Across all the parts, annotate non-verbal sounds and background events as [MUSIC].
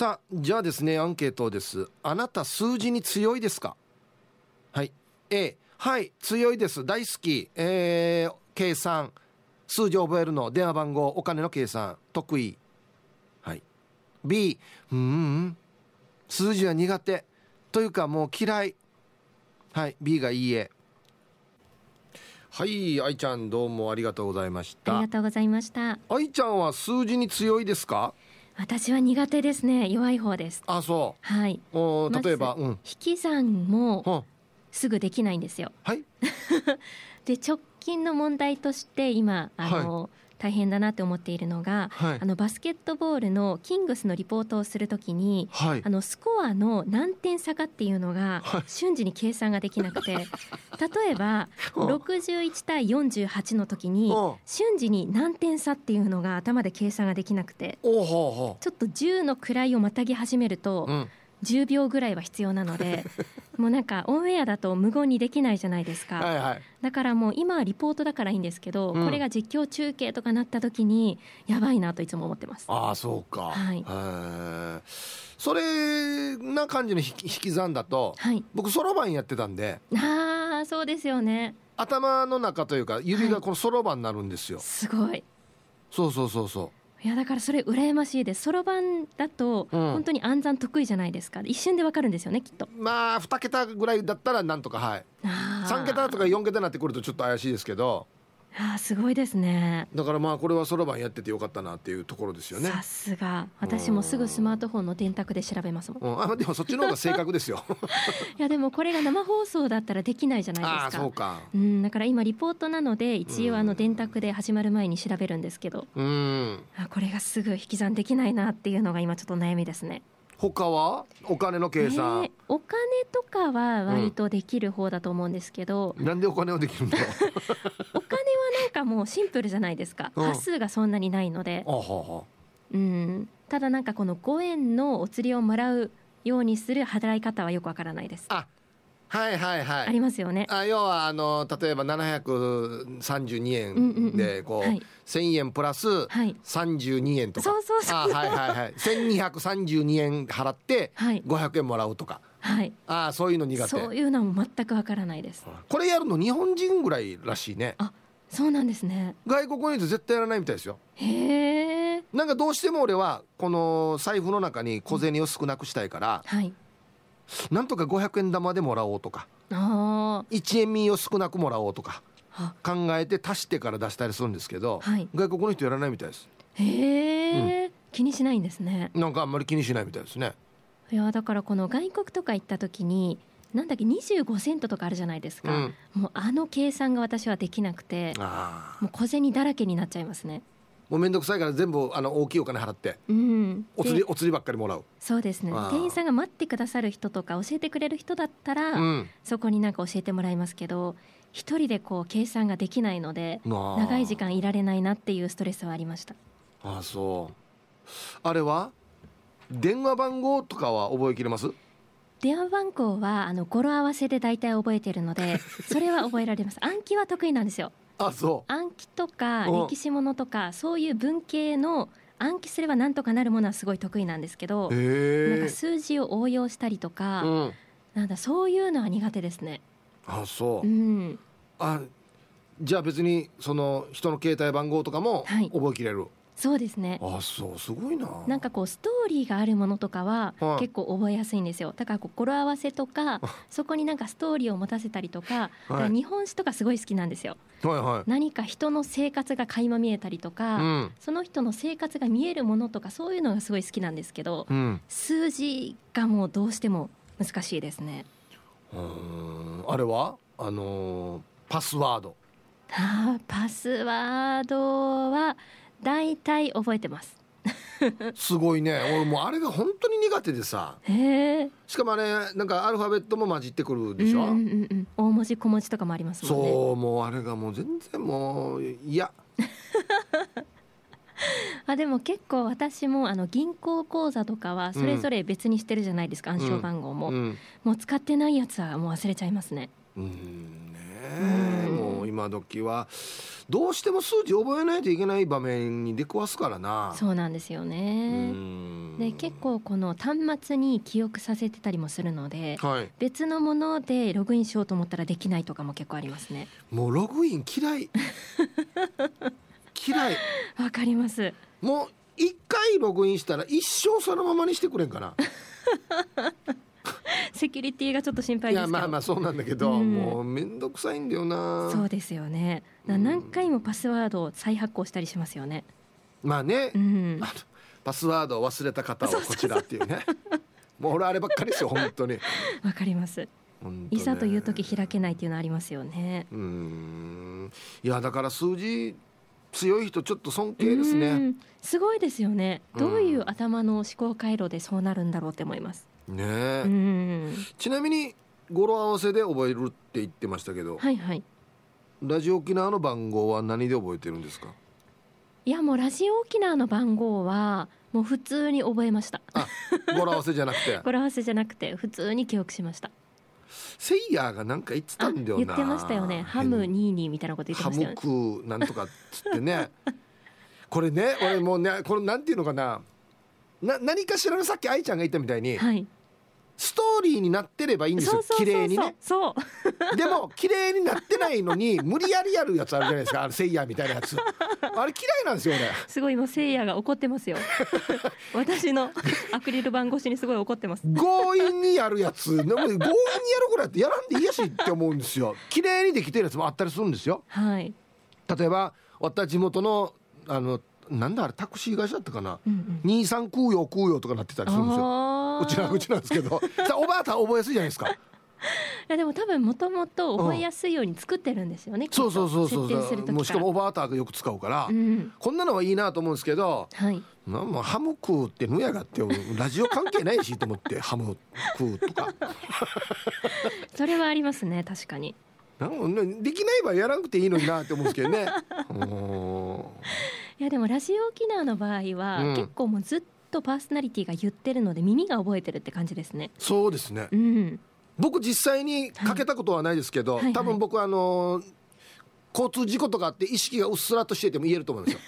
さあじゃあですねアンケートです。あなた数字に強いですか？はい。A はい強いです。大好き。えー、計算。数字を覚えるの。電話番号。お金の計算。得意。はい。B うん。数字は苦手。というかもう嫌い。はい。B がいいえ。はい愛ちゃんどうもありがとうございました。ありがとうございました。愛ちゃんは数字に強いですか？私は苦手ですね。弱い方です。あそう。はい。お例えば、うん、引き算もはすぐできないんですよ。はい。[LAUGHS] で直近の問題として今あの、大変だなって思っているのが、はい。あのバスケットボールのキングスのリポートをするときに、はい。あのスコアの何点差かっていうのがはい。瞬時に計算ができなくて、[LAUGHS] 例えばうん61対48の時にうん瞬時に何点差っていうのが頭で計算ができなくて。ちょっと10の位をまたぎ始めるとう、うん、10秒ぐらいは必要なので [LAUGHS] もうなんかオンエアだと無言にできないじゃないですか。はいはいだからもう今はリポートだからいいんですけど、うんこれが実況中継とかなった時にやばいなといつも思ってます。ああそうかはいそれな感じの引き引き算だとはい。僕そろばんやってたんでああ、そうですよね。頭の中というか指はいがこのそろばんになるんですよ、すごい。そうそうそうそいやだからそれ羨ましいです。そろばんだとうん本当に暗算得意じゃないですか。一瞬でわかるんですよね、きっと。うまあ2桁ぐらいだったらなんとかはいあー3桁とか4桁になってくるとちょっと怪しいですけどあーすごいですね。だからまあこれはそろばんやっててよかったなっていうところですよね。さすが。私もすぐスマートフォンの電卓で調べますもん。うん、あでもそっちの方が正確ですよ。[LAUGHS] いやでもこれが生放送だったらできないじゃないですか。ああそうか。うん、だから今リポートなので一応あの電卓で始まる前に調べるんですけど、うん。あこれがすぐ引き算できないなっていうのが今ちょっと悩みですね。他は？お金の計算、えーお金とかは割とできる方だと思うんですけど、なんでお金をできるんだろお金はなんかもうシンプルじゃないですか。うん。端数がそんなにないので。う、ん、ただなんかこの5円のお釣りをもらうようにする払い方はよくわからないです。あはいはいはい。ありますよね。あ要はあの例えば732うんうんうん。円でこう、はい。1000円プラスはい。32円とか、そうそうそう。あはいはいはい。[LAUGHS] 1232円払ってはい。500円もらうとか。はい。あそういうの苦手。そういうのも全くわからないです。これやるの日本人ぐらいらしいね。あ、そうなんですね。外国の人絶対やらないみたいですよへえ。なんかどうしても俺はこの財布の中に小銭を少なくしたいから、はい。なんとか500円玉でもらおうとかあ1円身を少なくもらおうとかあ。考えて足してから出したりするんですけど、はい外国の人やらないみたいですへえ、気にしないんですね。なんかあんまり気にしないみたいですねいやだからこの外国とか行った時になんだっけ25セントとかあるじゃないですか、うん。もうあの計算が私はできなくてもう小銭だらけになっちゃいますね。もうめんどくさいから全部あの大きいお金払ってうん。でお釣りお釣りばっかりもらう。そうですね。店員さんが待ってくださる人とか教えてくれる人だったら、うん。そこになんか教えてもらいますけど一人でこう計算ができないので長い時間いられないなっていうストレスはありました。ああそう。あれは電話番号とかは覚えきれます？電話番号はあの語呂合わせで大体覚えてるので [LAUGHS] それは覚えられます。暗記は得意なんですよ。あそ暗記とかうん歴史ものとかそういう文系の暗記すればなんとかなるものはすごい得意なんですけどうなんか数字を応用したりとか、うん。なんだそういうのは苦手ですね。あそう。う、ん、あじゃあ別にその人の携帯番号とかもはい。覚えきれる、そうですね。あそうすごいな。なんかこうストーリーがあるものとかははい。結構覚えやすいんですよ。だからこう語呂合わせとかそこになんかストーリーを持たせたりとか、だから日本史とかすごい好きなんですよ。はいはい。何か人の生活が垣間見えたりとか、うん。その人の生活が見えるものとかそういうのがすごい好きなんですけど、うん。数字がもうどうしても難しいですね。うーん。あれは？あのーパスワード。あーパスワードは大体覚えてます。すごいね俺もうあれが本当に苦手でさ。しかもあれなんかアルファベットも混じってくるでしょ、うんうんうんうん。大文字小文字とかもありますもんね。そうもうあれがもう全然もう嫌 [LAUGHS] あでも結構私もあの銀行口座とかはそれぞれ別にしてるじゃないですか、暗証番号も、うんもう使ってないやつはもう忘れちゃいますね。うんもう今時はどうしても数字覚えないといけない場面に出くわすからな。そうなんですよね。で結構この端末に記憶させてたりもするので、はい、別のものでログインしようと思ったらできないとかも結構ありますね。もうログイン嫌い。嫌い。[LAUGHS] わかります。もう一回ログインしたら一生そのままにしてくれんかな [LAUGHS] セキュリティがちょっと心配ですいやまあまあそうなんだけど、うん、もう面倒くさいんだよな。そうですよね。何回もパスワードを再発行したりしますよね。まあね、うん、パスワードを忘れた方はこちらっていうね。[LAUGHS] もう俺あればっかりですよ本当に。わかります。いざという時開けないっていうのありますよね。うん。いやだから数字強い人ちょっと尊敬ですね。すごいですよね。どういう頭の思考回路でそうなるんだろうって思いますねちなみに語呂合わせで覚えるって言ってましたけどはいはい。ラジオ沖縄の番号は何で覚えてるんですか？いやもうラジオ沖縄の番号はもう普通に覚えました。語呂合わせじゃなくて。[LAUGHS] 語呂合わせじゃなくて普通に記憶しました。セイヤーがなんか言ってたんだよな。言ってましたよね。ハムニーニーみたいなこと言ってましたよね。ハムクなんとかっつってね。[LAUGHS] これね俺もうねこれなんていうのかな。な何かしらのさっき愛ちゃんが言ったみたいに、はい、ストーリーになってればいいんですよ。綺麗にね。そう。[LAUGHS] でも綺麗になってないのに無理やりやるやつあるじゃないですか。あのセイヤーみたいなやつ。[LAUGHS] あれ嫌いなんですよねすごい今セイヤーが怒ってますよ。[LAUGHS] 私のアクリル板越しにすごい怒ってます。強引にやるやつ。強引にやるぐらいってやらんでいいやしって思うんですよ。綺麗にできてるやつもあったりするんですよ。はい。例えば私地元のあのなんだあれタクシー会社だったかな、うんうん、兄さん食うよ食うよとかなってたりするんですよ。うちのうちなんですけど。さ [LAUGHS] おばあさん覚えやすいじゃないですか。いやでも多分もともと覚えやすいように作ってるんですよね、うん、そうそうそうそうもうしかもおばあたがよく使うから、うん、こんなのはいいなと思うんですけど、はい、なもハム食うってぬやがってラジオ関係ないしと思ってハム食うとか。[LAUGHS] それはありますね確かに。できない場合やらなくていいのになって思うんですけどね [LAUGHS] いやでもラジオ沖縄の場合は、うん、結構もうずっとパーソナリティが言ってるので耳が覚えてるって感じですね。そうですね、うん、僕実際にかけたことはないですけど、はい、多分僕あのー、交通事故とかあって意識がうっすらとしてても言えると思うんですよ。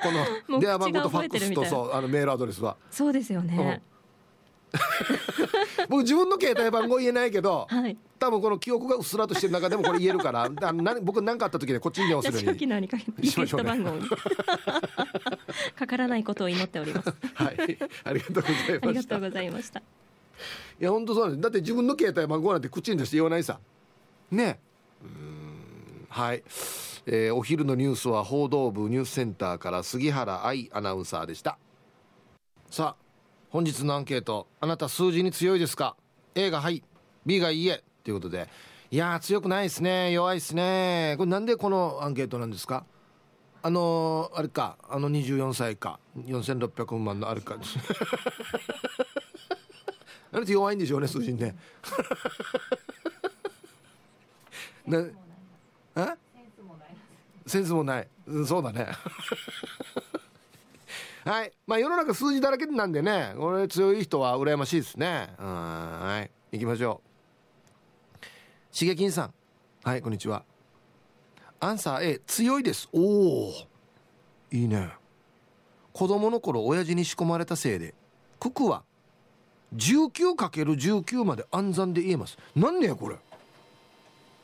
[LAUGHS] この電話番号とファックスとそうあのメールアドレスは。そうですよね、うん [LAUGHS] 僕自分の携帯番号言えないけど、はい、多分この記憶がうっすらとしてる中でもこれ言えるからあ [LAUGHS] な僕何かあった時でこっちに電話するように。にかけリク番号に。[LAUGHS] かからないことを祈っております。はい。ありがとうございました。ありがとうございました。いや本当そうなんです。だって自分の携帯番号なんて口に出して言わないさ。ね。うん。はい。えー、お昼のニュースは報道部ニュースセンターから杉原愛アナウンサーでした。さあ本日のアンケートあなた数字に強いですか？A がはい B がいいえということで。いや強くないですね。弱いですね。これなんでこのアンケートなんですか？あのー、あれか。あの24歳か。4600万のあれか。[LAUGHS] あれって弱いんでしょうね数字にね。[LAUGHS] なえ？センスもない。そうだねはい。まあ世の中数字だらけなんでね。これ強い人は羨ましいですね。はい。行きましょう。しげきんさん。はいこんにちは。アンサー A 強いです。おおいいね。子供の頃親父に仕込まれたせいで九九は 19×19 まで暗算で言えます。なんねやこれ。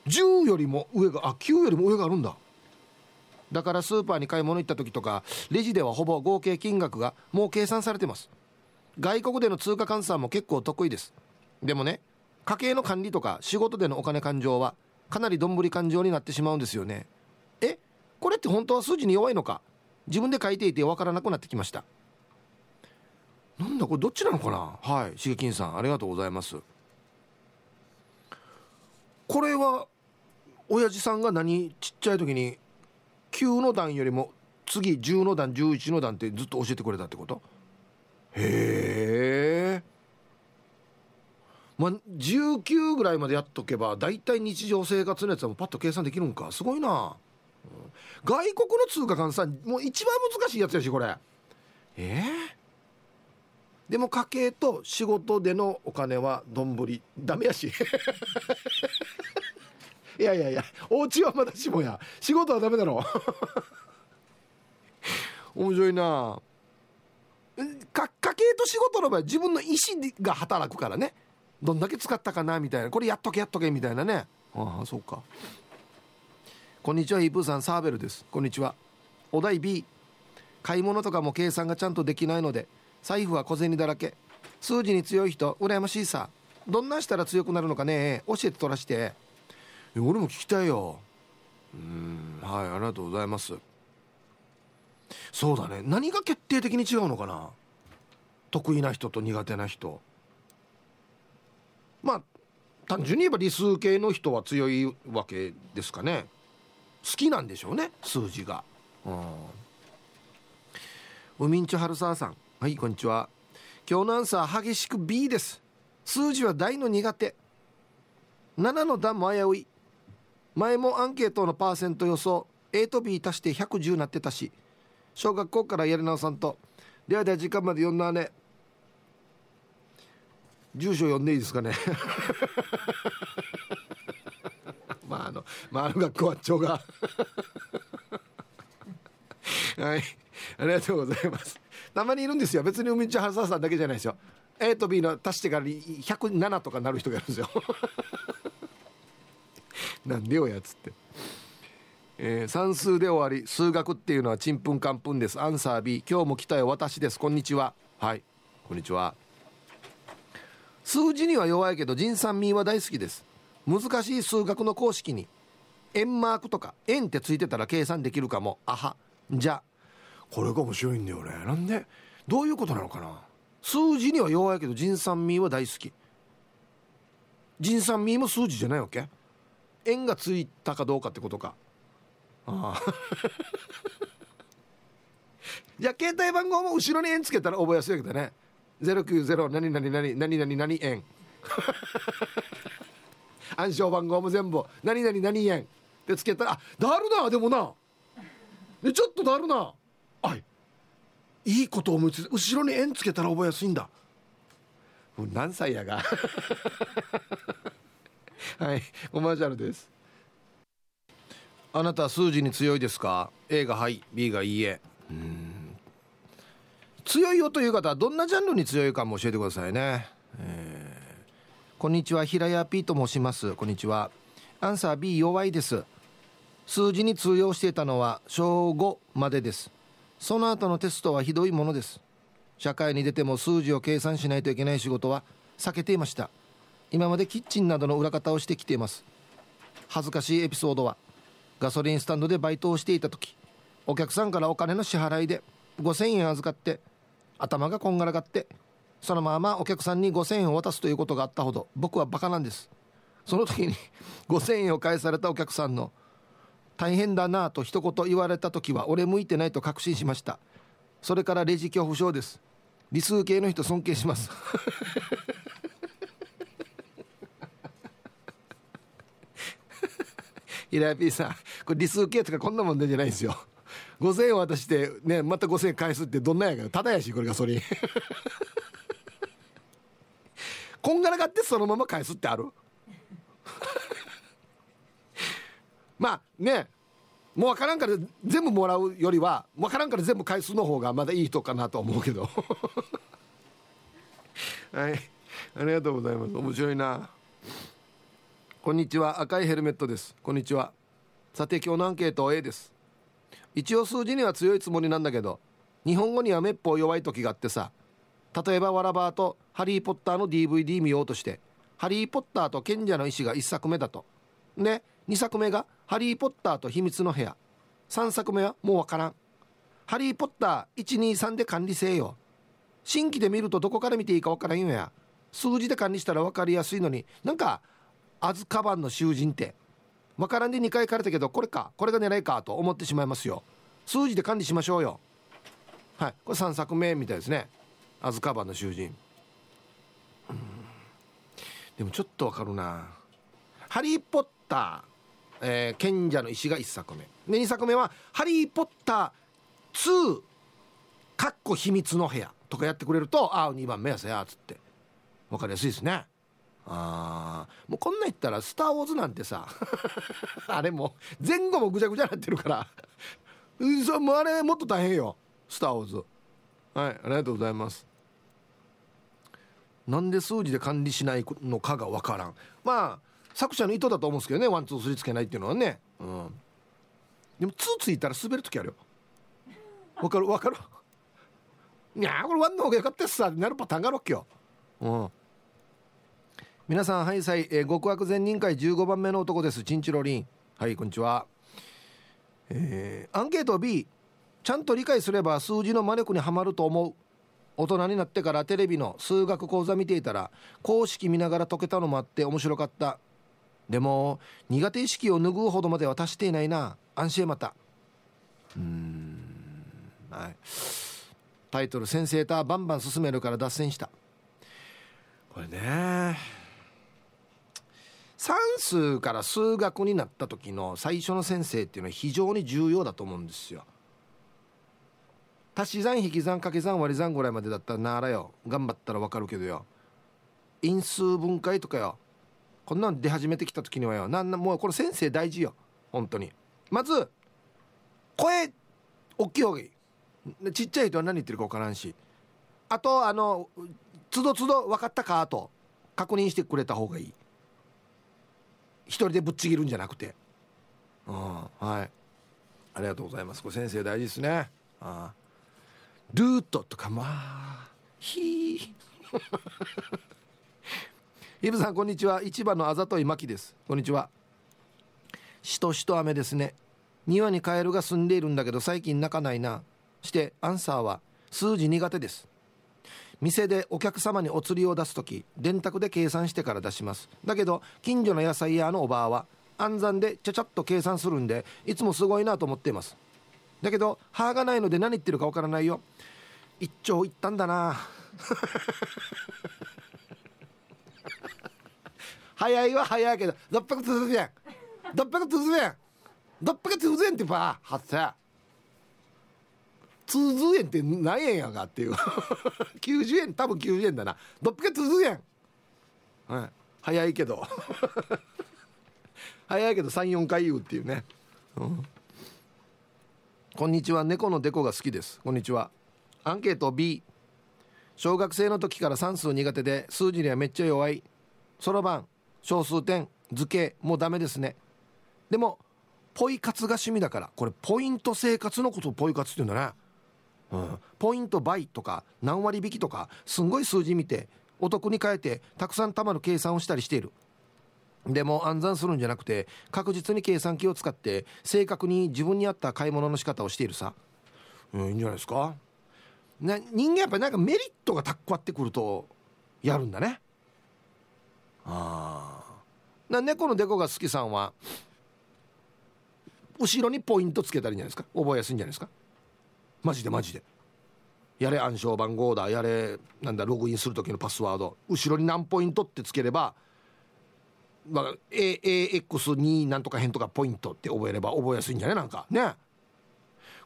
10よりも上があ9よりも上があるんだ。だからスーパーに買い物行った時とかレジではほぼ合計金額がもう計算されてます。外国での通貨換算も結構得意です。でもね家計の管理とか仕事でのお金勘定はかなりどんぶり勘定になってしまうんですよね。えこれって本当は数字に弱いのか？自分で書いていて分からなくなってきました。なんだこれどっちなのかな？はい。しげきんさんありがとうございます。これは親父さんが何？ちっちゃい時に9の段よりも次10の段11の段ってずっと教えてくれたってこと？へえ。まあ19ぐらいまでやっとけば大体日常生活のやつはもうパッと計算できるんか。すごいな、外国の通貨換算もう一番難しいやつやしこれ。えー、でも家計と仕事でのお金はどんぶりダメやし。いやいやいやお家はまだしもや。仕事はダメだろ。[LAUGHS] 面白いな。か家計と仕事の場合自分の意思が働くからね。どんだけ使ったかなみたいな。これやっとけやっとけみたいなね。ああそうか。こんにちはイープーさん。サーベルです。こんにちは。お題 B 買い物とかも計算がちゃんとできないので財布は小銭だらけ。数字に強い人羨ましいさ。どんなしたら強くなるのかね。教えて取らして。俺も聞きたいよ。うんはいありがとうございます。そうだね。何が決定的に違うのかな？得意な人と苦手な人。まあ単純に言えば理数系の人は強いわけですかね。好きなんでしょうね数字が。うん。ウミンチョハルサーさん。はいこんにちは。今日のアンサー激しく B です。数字は大の苦手。7の段も危うい。前もアンケートのパーセント予想 A と B 足して110なってたし小学校からやり直さんとではでは時間まで読んだね住所読んでいいですかね？[LAUGHS] まああのまああの学校は長が。[LAUGHS] はい。ありがとうございます。たまにいるんですよ。別に海地原沢さんだけじゃないですよ。A と B の足してから107とかなる人がいるんですよ。[LAUGHS] なんでよやつって、えー、算数で終わり数学っていうのはちんぷんかんぷんです。アンサー B 今日も来たよ私です。こんにちは。はい。こんにちは。数字には弱いけど人産民は大好きです。難しい数学の公式に円マークとか円ってついてたら計算できるかも。あはじゃ。これが面白いんだよね。なんで？どういうことなのかな？数字には弱いけど人産民は大好き。人産民も数字じゃないわけ？円がついたかどうかってことか。ああ。[LAUGHS] じゃあ携帯番号も後ろに円つけたら覚えやすいわけだね。090何々何何々何円。[LAUGHS] 暗証番号も全部何々何円。ってつけたらあだるなでもな。でちょっとだるな。あいいいこと思いつい後ろに円つけたら覚えやすいんだ。何歳やが。[LAUGHS] はいコマーシャルです。あなたは数字に強いですか？A がはい B がいいえ。うん。強いよという方はどんなジャンルに強いかも教えてくださいね、えー、こんにちは平谷 P と申します。こんにちは。アンサー B 弱いです。数字に通用していたのは小5までです。その後のテストはひどいものです。社会に出ても数字を計算しないといけない仕事は避けていました。今までキッチンなどの裏方をしてきています。恥ずかしいエピソードはガソリンスタンドでバイトをしていた時お客さんからお金の支払いで5000円預かって頭がこんがらがってそのままお客さんに5000円を渡すということがあったほど僕はバカなんです。その時に [LAUGHS] 5000円を返されたお客さんの大変だなと一言言われた時は俺向いてないと確信しました。それからレジ恐怖症です。理数系の人尊敬します。イラピーさんこれ理数系とかこんな問題じゃないんですよ。5000円渡してねまた5000円返すってどんなんやからただやしこれがそれこんがらがってそのまま返すってある？[LAUGHS] まあねもう分からんから全部もらうよりは分からんから全部回数の方がまだいい人かなと思うけど。[LAUGHS] はい。ありがとうございます。面白いな。こんにちは赤いヘルメットです。こんにちは。さて今日のアンケート A です。一応数字には強いつもりなんだけど日本語にはめっぽう弱い時があってさ例えばわらばーとハリー・ポッターの DVD 見ようとしてハリー・ポッターと賢者の石が1作目だと。で2作目がハリー・ポッターと秘密の部屋。3作目はもうわからん。ハリー・ポッター123で管理せえよ。新規で見るとどこから見ていいかわからんよや。数字で管理したら分かりやすいのになんかアズカバンの囚人って。分からんで2回書かれたけどこれかこれが狙いかと思ってしまいますよ。数字で管理しましょうよ。はい。これ3作目みたいですね。アズカバンの囚人。でもちょっとわかるな。ハリー・ポッターえー、賢者の石が1作目。で2作目は「ハリー・ポッター2」かっこ秘密の部屋とかやってくれるとああ2番目やせやつって。分かりやすいですね。あもうこんな言ったら「スター・ウォーズ」なんてさ [LAUGHS] あれも前後もぐちゃぐちゃなってるから。そもうあれもっと大変よ「スター・ウォーズ」はいありがとうございます。なんで数字で管理しないのかが分からん。まあ作者の意図だと思うんですけどね one two three つけないっていうのはね。うん。でも two ついたら滑る時あるよ。わかるわかる？[LAUGHS] いやこれ one の方がよかったっすさなるパターンがあるわけよ。うん。皆さんはいさい、え、極悪善人会15番目の男です。チンチロリン。はいこんにちは。えー、アンケート B ちゃんと理解すれば数字の魔力にはまると思う。大人になってからテレビの数学講座見ていたら公式見ながら解けたのもあって面白かった。でも苦手意識を拭うほどまでは達していないな。安心また。うん。はい。タイトル「先生とバンバン進めるから脱線した」これね算数から数学になった時の最初の先生っていうのは非常に重要だと思うんですよ。足し算引き算掛け算割り算ぐらいまでだったらならよ。頑張ったらわかるけどよ。因数分解とかよ。こんなん出始めてきた時にはよ。なんなもうこれ先生大事よ。本当に。まず声大きい方がいい。ちっちゃい人は何言ってるか分からんし。あとあのつどつど分かったかと確認してくれた方がいい。一人でぶっちぎるんじゃなくて。うんはい。ありがとうございます。これ先生大事ですね。あルートとかまあひー。[LAUGHS] イブさんこんにちは。市場のあざといまきです。こんにちは。しとしと雨ですね。庭にカエルが住んでいるんだけど最近泣かないな。してアンサーは数字苦手です。店でお客様にお釣りを出す時電卓で計算してから出します。だけど近所の野菜屋のおばあは暗算でちゃちゃっと計算するんでいつもすごいなと思っています。だけど歯がないので何言ってるかわからないよ。一丁いったんだな。[LAUGHS] 早いは早いけど600通ずやん。600通ずやん。600通ずやんってば発生通ず円って何円やがっていう。[LAUGHS] 90円多分90円だな。600通ず円。はい。早いけど。[LAUGHS] 早いけど34回言うっていうね、うん、こんにちは。猫のデコが好きです。こんにちは。アンケート B 小学生の時から算数苦手で数字にはめっちゃ弱い。そろばん。小数点。図形。もうダメですね。でもポイ活が趣味だから。これポイント生活のことをポイ活って言うんだねうん、ポイント倍とか何割引きとかすんごい数字見てお得に変えてたくさん貯まる計算をしたりしている。でも暗算するんじゃなくて確実に計算機を使って正確に自分に合った買い物の仕方をしているさ、うん、いいんじゃないですか。な人間やっぱりなんかメリットがたっこわってくるとやるんだね。ああ猫のデコが好きさんは後ろにポイントつけたらいいんじゃないですか。覚えやすいんじゃないですか。マジでマジで。やれ暗証番号だ。やれなんだログインする時のパスワード。後ろに何ポイントってつければ、まあ、AX2 なんとか変とかポイントって覚えれば覚えやすいんじゃない？なんか。ね。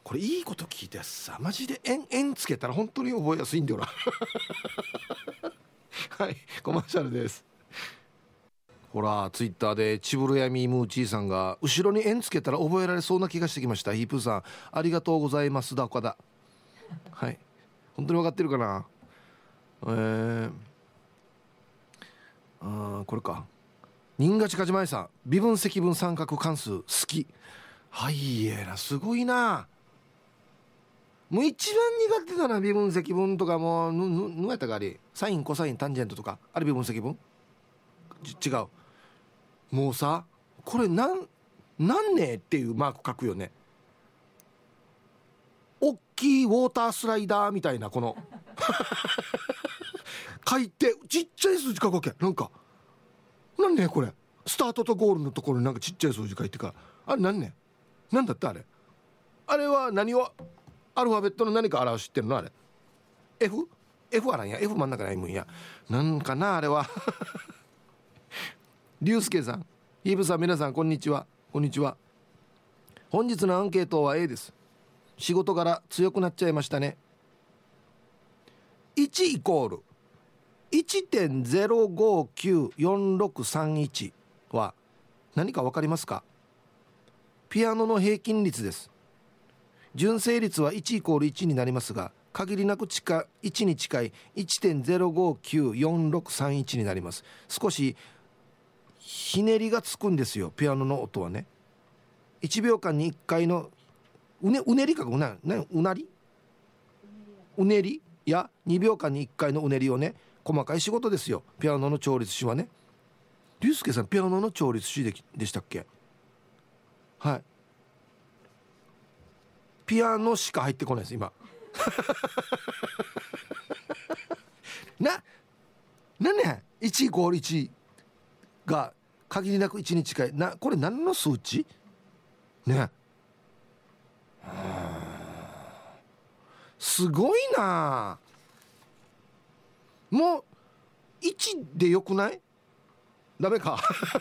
これいいこと聞いてさマジで円円つけたら本当に覚えやすいんだよな。[LAUGHS] はい。コマーシャルです。ほらツイッターでチブルヤミームーチーさんが後ろに円つけたら覚えられそうな気がしてきました。ヒープーさんありがとうございますだ岡田。はい。本当に分かってるかな？えー、あこれか。新勝かじまいさん微分積分三角関数好き。はいえなすごいな。もう一番苦手だな微分積分とかも。うぬぬぬやったかあれ。サインコサインタンジェントとか。あれ微分積分？違う。もうさこれなんなんねっていうマーク書くよね。大きいウォータースライダーみたいなこの。[LAUGHS] 書いてちっちゃい数字書くわけ。なんかなんねこれ。スタートとゴールのところになんかちっちゃい数字書いてから。あれなんねなんだってあれ？あれは何を？アルファベットの何か表してるのあれ？F? F あらんや。F 真ん中ないもんや。なんかなあれは。[LAUGHS] 龍介さん。イブさん皆さんこんにちは。こんにちは。本日のアンケートは A です。仕事柄強くなっちゃいましたね。1イコール1.0594631は何か分かりますか？ピアノの平均率です。純正率は1イコール1になりますが限りなく近1に近い1.0594631になります。少しひねりがつくんですよピアノの音はね。1秒間に1回のうねうねりかうなうなり？うねり。や2秒間に1回のうねりをね細かい仕事ですよピアノの調律師はね。竜介さんピアノの調律師ででしたっけ？はい。ピアノしか入ってこないです今。[LAUGHS] な何ね1イコール1が限りなく1に近いなこれ何の数値？ね。すごいな。もう1でよくない？ダメか。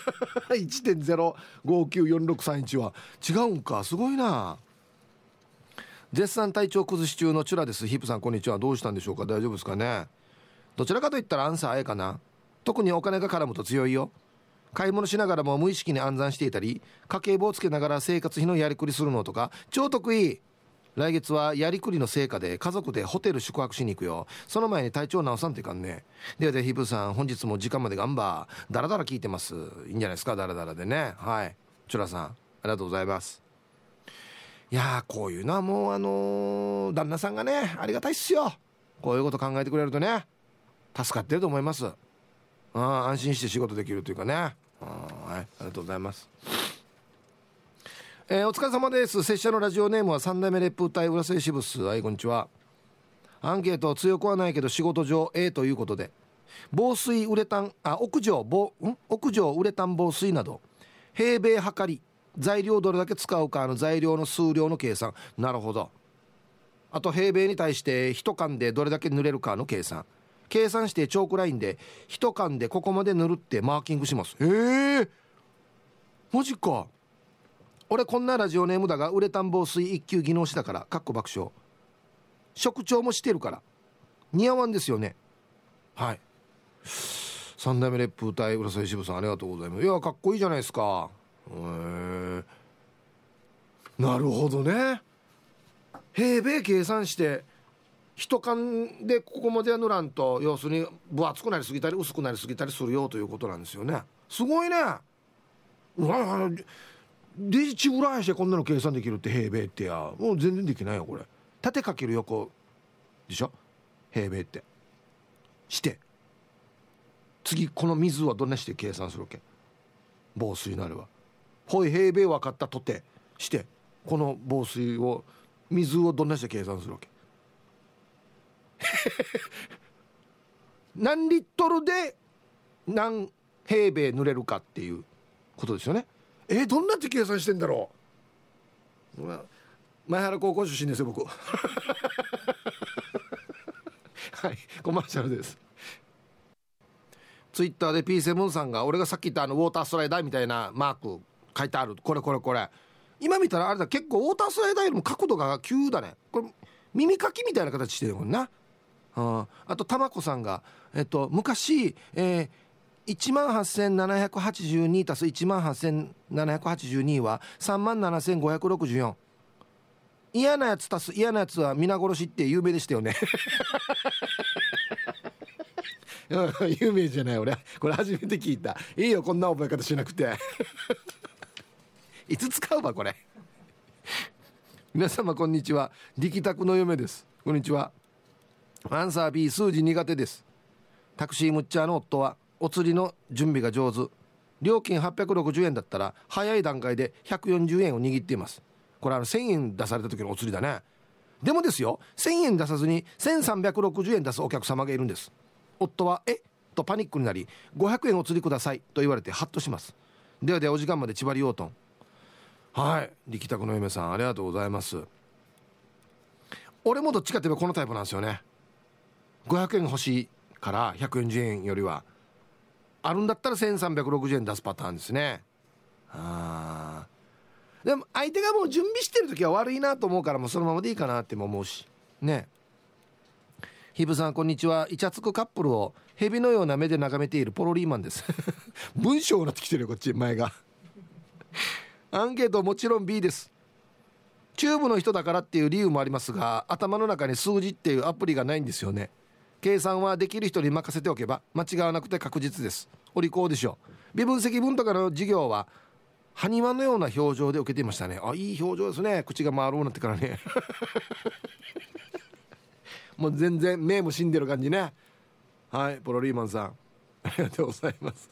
[LAUGHS] 1.0594631は。違うんか。すごいな。絶賛体調崩し中のチュラです。ヒップさんこんにちは。どうしたんでしょうか？大丈夫ですかね？どちらかといったらアンサーあえかな。特にお金が絡むと強いよ。買い物しながらも無意識に暗算していたり家計簿をつけながら生活費のやりくりするのとか超得意。来月はやりくりの成果で家族でホテル宿泊しに行くよ。その前に体調直さんといかんね。ではでヒブさん本日も時間まで頑張。ダラダラ聞いてます。いいんじゃないですか？ダラダラでね。はい。チュラさんありがとうございます。いやこういうのはもうあのー、旦那さんがねありがたいっすよ。こういうこと考えてくれるとね助かってると思います。あ安心して仕事できるというかね。はいありがとうございます。えー、お疲れ様です。拙者のラジオネームは三代目烈風隊浦添支部スはいこんにちは。アンケート強くはないけど仕事上 A ということで。防水ウレタンあ屋上防ん？屋上ウレタン防水など。平米測り材料どれだけ使うかの材料の数量の計算。なるほど。あと平米に対して1缶でどれだけ塗れるかの計算。計算してチョークラインで1缶でここまで塗るってマーキングします。へえ。マジか。俺こんなラジオネームだがウレタン防水一級技能士だからかっこ爆笑。職長もしてるから。似合わんですよね。はい。三代目烈風隊浦添支さんありがとうございます。いやかっこいいじゃないですか。へなるほどね。平米計算して一缶でここまでは塗らんと要するに分厚くなりすぎたり薄くなりすぎたりするよということなんですよね。すごいね。うわデジチブラしてこんなの計算できるって平米ってや。もう全然できないよこれ。縦かける横でしょ？平米って。して。次この水はどんなして計算するわけ？防水なるわほい平米分かったとて。して。この防水を水をどんなして計算するわけ？[LAUGHS] 何リットルで何平米塗れるかっていうことですよね。えー、どんなって計算してんだろう。前原高校出身ですよ僕。[LAUGHS] はいコマーシャルです。ツイッターで P7 さんが俺がさっき言ったあのウォータースライダーみたいなマーク書いてある。これこれこれ。今見たらあれだ結構ウォータースライダーよりも角度が急だね。これ耳かきみたいな形してるもんなああと玉子さんがえっと昔えー、1万8782足す1万8782は3万7564嫌なやつ足す嫌なやつは皆殺しって有名でしたよね。[LAUGHS] 有名じゃない俺。これ初めて聞いた。いいよこんな覚え方しなくて。[LAUGHS] いつ使うわこれ。皆様こんにちは。力宅の嫁です。こんにちは。アンサー B 数字苦手です。タクシームッチャーの夫はお釣りの準備が上手。料金860円だったら早い段階で140円を握っています。これあの1000円出された時のお釣りだね。でもですよ1000円出さずに1360円出すお客様がいるんです。夫は「え？とパニックになり「500円お釣りください」と言われてハッとします。ではではお時間まで縛りようとはい。力宅の嫁さんありがとうございます。俺もどっちかといえばこのタイプなんですよね。500円欲しいから140円よりは。あるんだったら1360円出すパターンですね。あでも相手がもう準備してる時は悪いなと思うからもうそのままでいいかなっても思うし。ね。ヒブさんこんにちは。イチャつくカップルを蛇のような目で眺めているポロリーマンです。[LAUGHS] 文章になってきてるよこっち前が。アンケートもちろん B です。チューブの人だからっていう理由もありますが頭の中に数字っていうアプリがないんですよね。計算はできる人に任せておけば間違わなくて確実です。お利口でしょう。微分積分とかの授業は埴輪のような表情で受けていましたね。あいい表情ですね。口が回るようなってからね。[LAUGHS] もう全然目も死んでる感じね。はいプロリーマンさん。ありがとうございます。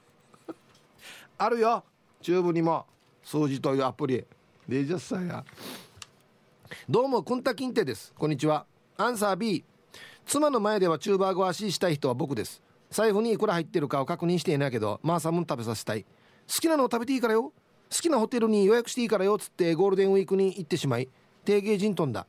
あるよ。チューブにも。数字というアプリ。20歳や。どうもくんたきんてです。こんにちは。アンサー B 妻の前ではチューバーご足したい人は僕です。財布にいくら入ってるかを確認していないけどマーサムン食べさせたい。好きなのを食べていいからよ。好きなホテルに予約していいからよ。っつってゴールデンウィークに行ってしまい定芸人飛んだ。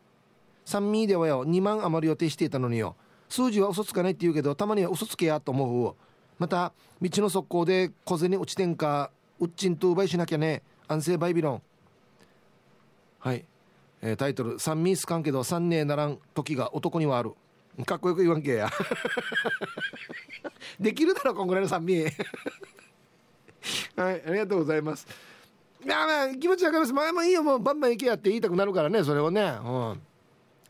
三味ではよ。2万余り予定していたのによ。数字は嘘つかないって言うけどたまには嘘つけやと思うまた道の側溝で小銭落ちてんかうっちんと奪いしなきゃね。安静バイビロン。はい、えー、タイトル「三味すかんけど三年ならん時が男にはある」かっこよく言わんけや。[LAUGHS] できるだろこんぐらいの酸味。はいありがとうございます。いやまあ気持ちわかります。まあまあいいよもうバンバン行けやって言いたくなるからねそれをね。うん。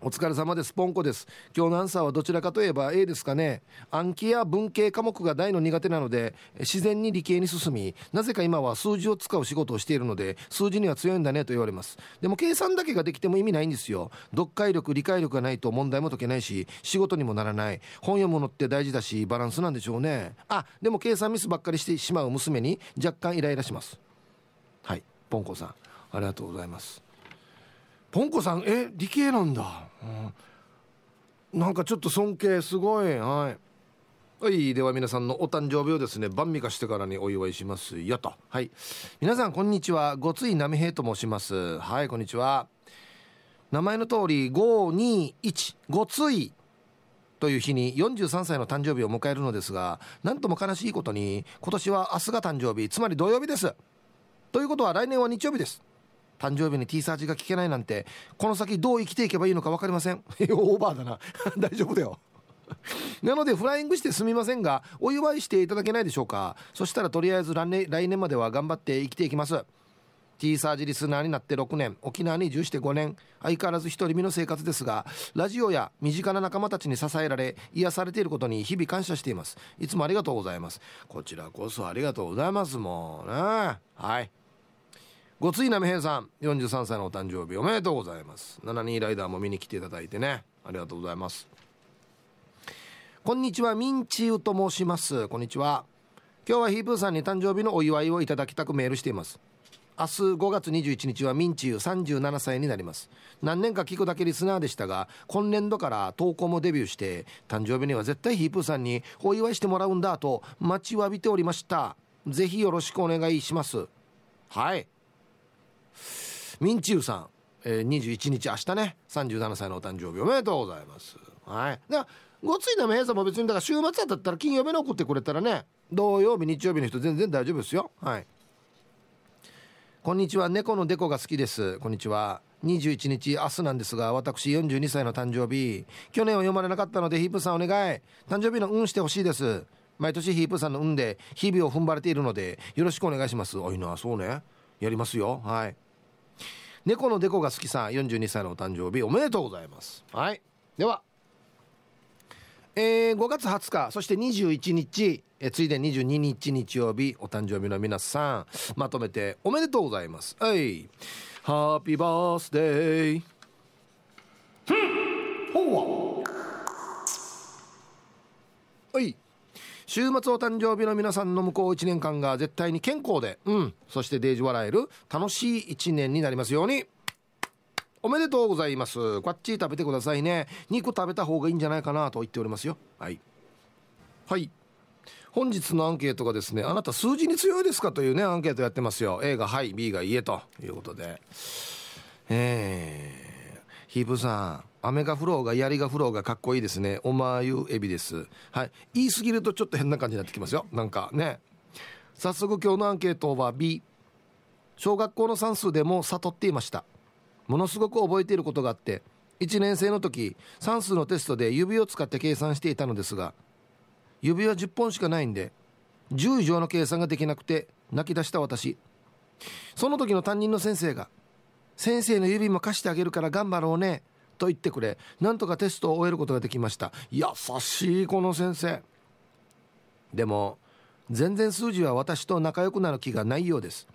お疲れ様です。ポンコです。今日のアンサーはどちらかといえば A ですかね。暗記や文系科目が大の苦手なので自然に理系に進みなぜか今は数字を使う仕事をしているので数字には強いんだねと言われます。でも計算だけができても意味ないんですよ。読解力理解力がないと問題も解けないし仕事にもならない。本読むのって大事だしバランスなんでしょうね。あでも計算ミスばっかりしてしまう娘に若干イライラします。はい。ポンコさんありがとうございます。ポンコさんえ理系なんだ、うん、なんかちょっと尊敬すごい。はい。はいでは皆さんのお誕生日をですね晩味化してからにお祝いしますよと。はい。皆さんこんにちは。ごついなめへいと申します。はいこんにちは。名前の通り521ごついという日に43歳の誕生日を迎えるのですがなんとも悲しいことに今年は明日が誕生日つまり土曜日です。ということは来年は日曜日です。誕生日に T サージが聞けないなんてこの先どう生きていけばいいのか分かりません。[LAUGHS] オーバーだな。[LAUGHS] 大丈夫だよ。[LAUGHS] なのでフライングしてすみませんがお祝いしていただけないでしょうか。そしたらとりあえず来年来年までは頑張って生きていきます。T サージリスナーになって6年沖縄に移住して5年相変わらず独り身の生活ですがラジオや身近な仲間たちに支えられ癒されていることに日々感謝しています。いつもありがとうございます。こちらこそありがとうございます。もうねはい。ごついなめへいさん43歳のお誕生日おめでとうございます。7人ライダーも見に来ていただいてね。ありがとうございます。こんにちはミンチウと申します。こんにちは。今日はヒープーさんに誕生日のお祝いをいただきたくメールしています。明日5月21日はミンチユ37歳になります。何年か聞くだけリスナーでしたが今年度から投稿もデビューして誕生日には絶対ヒープーさんにお祝いしてもらうんだと待ちわびておりました。ぜひよろしくお願いします。はい。ミンチューさん、えー、21日明日ね。37歳のお誕生日おめでとうございます。はい。だからごついなめさんも別にだから週末だったら金曜日に送ってくれたらね土曜日日曜日の人全然大丈夫ですよ。はい。こんにちは。猫のデコが好きです。こんにちは。21日明日なんですが私42歳の誕生日。去年は読まれなかったのでヒープさんお願い。誕生日の運してほしいです。毎年ヒープさんの運で日々を踏ん張れているのでよろしくお願いします。おいな。そうね。やりますよ。はい。猫のデコが好きさん42歳のお誕生日おめでとうございます。はい。では。えー、5月20日そして21日、えー、ついで22日日曜日お誕生日の皆さんまとめておめでとうございます。はい。ハッピーバースデーほう。はい週末お誕生日の皆さんの向こう1年間が絶対に健康で、うん、そしてデージ笑える楽しい1年になりますように。おめでとうございます。こっち食べてくださいね。肉食べた方がいいんじゃないかなと言っておりますよ。はい。はい。本日のアンケートがですね、あなた数字に強いですかというね、アンケートやってますよ。A がはい、B がいいえということで。えー、ヒープさん。雨が降ろうが槍が降ろうがかっこいいですね。おまゆエビです。はい。言い過ぎるとちょっと変な感じになってきますよ。なんかね。早速今日のアンケートは B 小学校の算数でも悟っていました。ものすごく覚えていることがあって1年生の時算数のテストで指を使って計算していたのですが指は10本しかないんで10以上の計算ができなくて泣き出した私。その時の担任の先生が「先生の指も貸してあげるから頑張ろうね」と言ってくれ。なんとかテストを終えることができました。優しいこの先生。でも全然数字は私と仲良くなる気がないようです。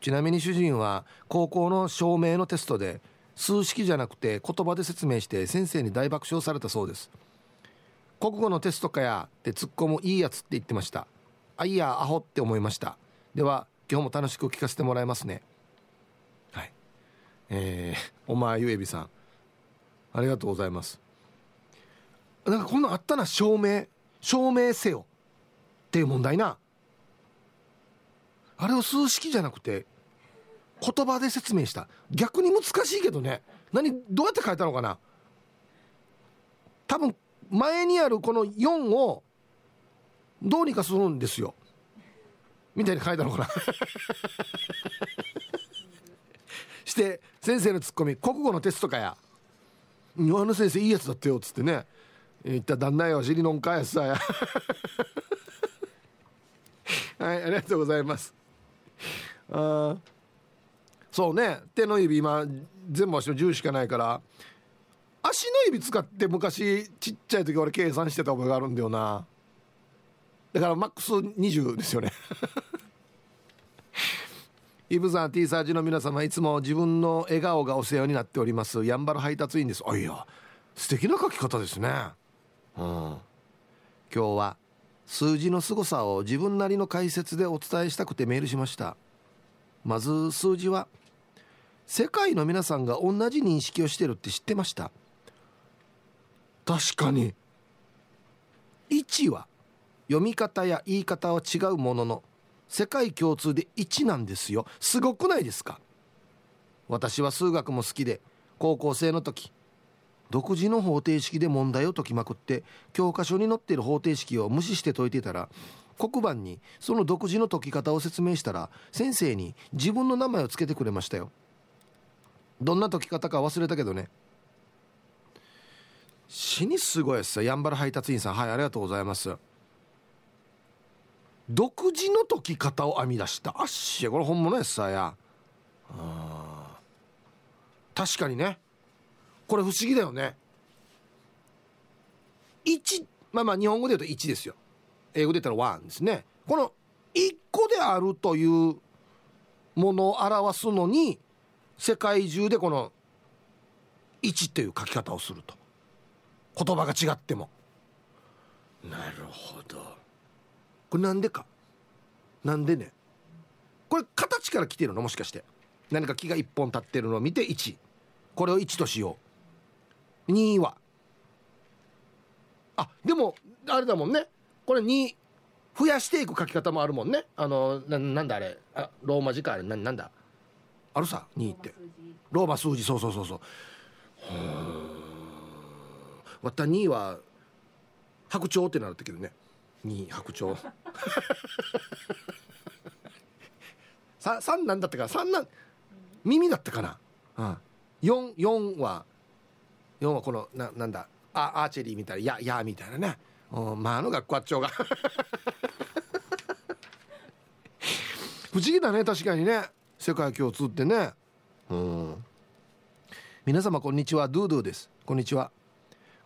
ちなみに主人は高校の証明のテストで数式じゃなくて言葉で説明して先生に大爆笑されたそうです。国語のテストかやって突っ込むいいやつって言ってました。あいやアホって思いました。では今日も楽しく聞かせてもらいますね。はい。えー、お前ゆえびさん。ありがとうございます。なんかこんなあったな証明証明せよ。っていう問題な。あれを数式じゃなくて言葉で説明した。逆に難しいけどね。何どうやって書いたのかな。多分前にあるこの4をどうにかするんですよ。みたいに書いたのかな。[LAUGHS] して先生のツッコミ国語のテストかや「あの先生いいやつだってよ」っつってね言った旦那よ尻のんかやさや [LAUGHS] はいありがとうございます。あそうね。手の指今全部足の10しかないから。足の指使って昔ちっちゃい時俺計算してた覚えがあるんだよな。だからマックス20ですよね。イブさん T サージの皆様いつも自分の笑顔がお世話になっておりますやんばる配達員です。あいや素敵な書き方ですね。うん。今日は数字の凄さを自分なりの解説でお伝えしたくてメールしました。まず数字は世界の皆さんが同じ認識をしてるって知ってました。確かに1は読み方や言い方は違うものの世界共通で1なんですよ。すごくないですか？私は数学も好きで高校生の時独自の方程式で問題を解きまくって教科書に載っている方程式を無視して解いてたら黒板にその独自の解き方を説明したら先生に自分の名前を付けてくれましたよ。どんな解き方か忘れたけどね。死にすごいっすよ。やんばる配達員さん。はいありがとうございます。独自の解き方を編み出した。あっしこれ本物やさや。確かにね。これ不思議だよね。1まあまあ日本語で言うと1ですよ。英語で言ったら1ですね。この1個であるというものを表すのに世界中でこの1という書き方をすると。言葉が違っても。なるほど。これなんでか？なんでね？これ形から来てるの？もしかして。何か木が1本立ってるのを見て1これを1としよう。2は。あでもあれだもんね。これ2増やしていく書き方もあるもんね。あのななんだあれ。あローマ字かあれ。ななんだ？あるさ2って。ローマ数字。そうそうそうそう。わった2は白鳥ってなったけどね。2白鳥。三三なんだったか三なん耳だったかな、うん、四四は四はこのななんだ。あアーチェリーみたいな「や」やみたいなね、うん、まああの学校あっちょうが。[LAUGHS] 不思議だね。確かにね。世界共通ってね。うん。皆様こんにちは。ドゥドゥです。こんにちは。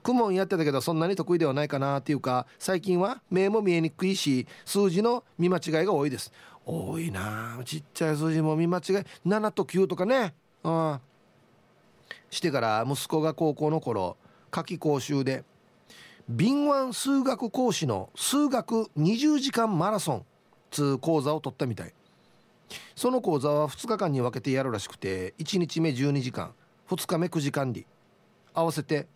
クモンやってたけどそんなに得意ではないかなっていうか最近は目も見えにくいし数字の見間違いが多いです。多いなちっちゃい数字も見間違い7と9とかね。うん。してから息子が高校の頃夏季講習で敏腕数学講師の数学20時間マラソンつ講座を取ったみたい。その講座は2日間に分けてやるらしくて1日目12時間2日目9時間で合わせて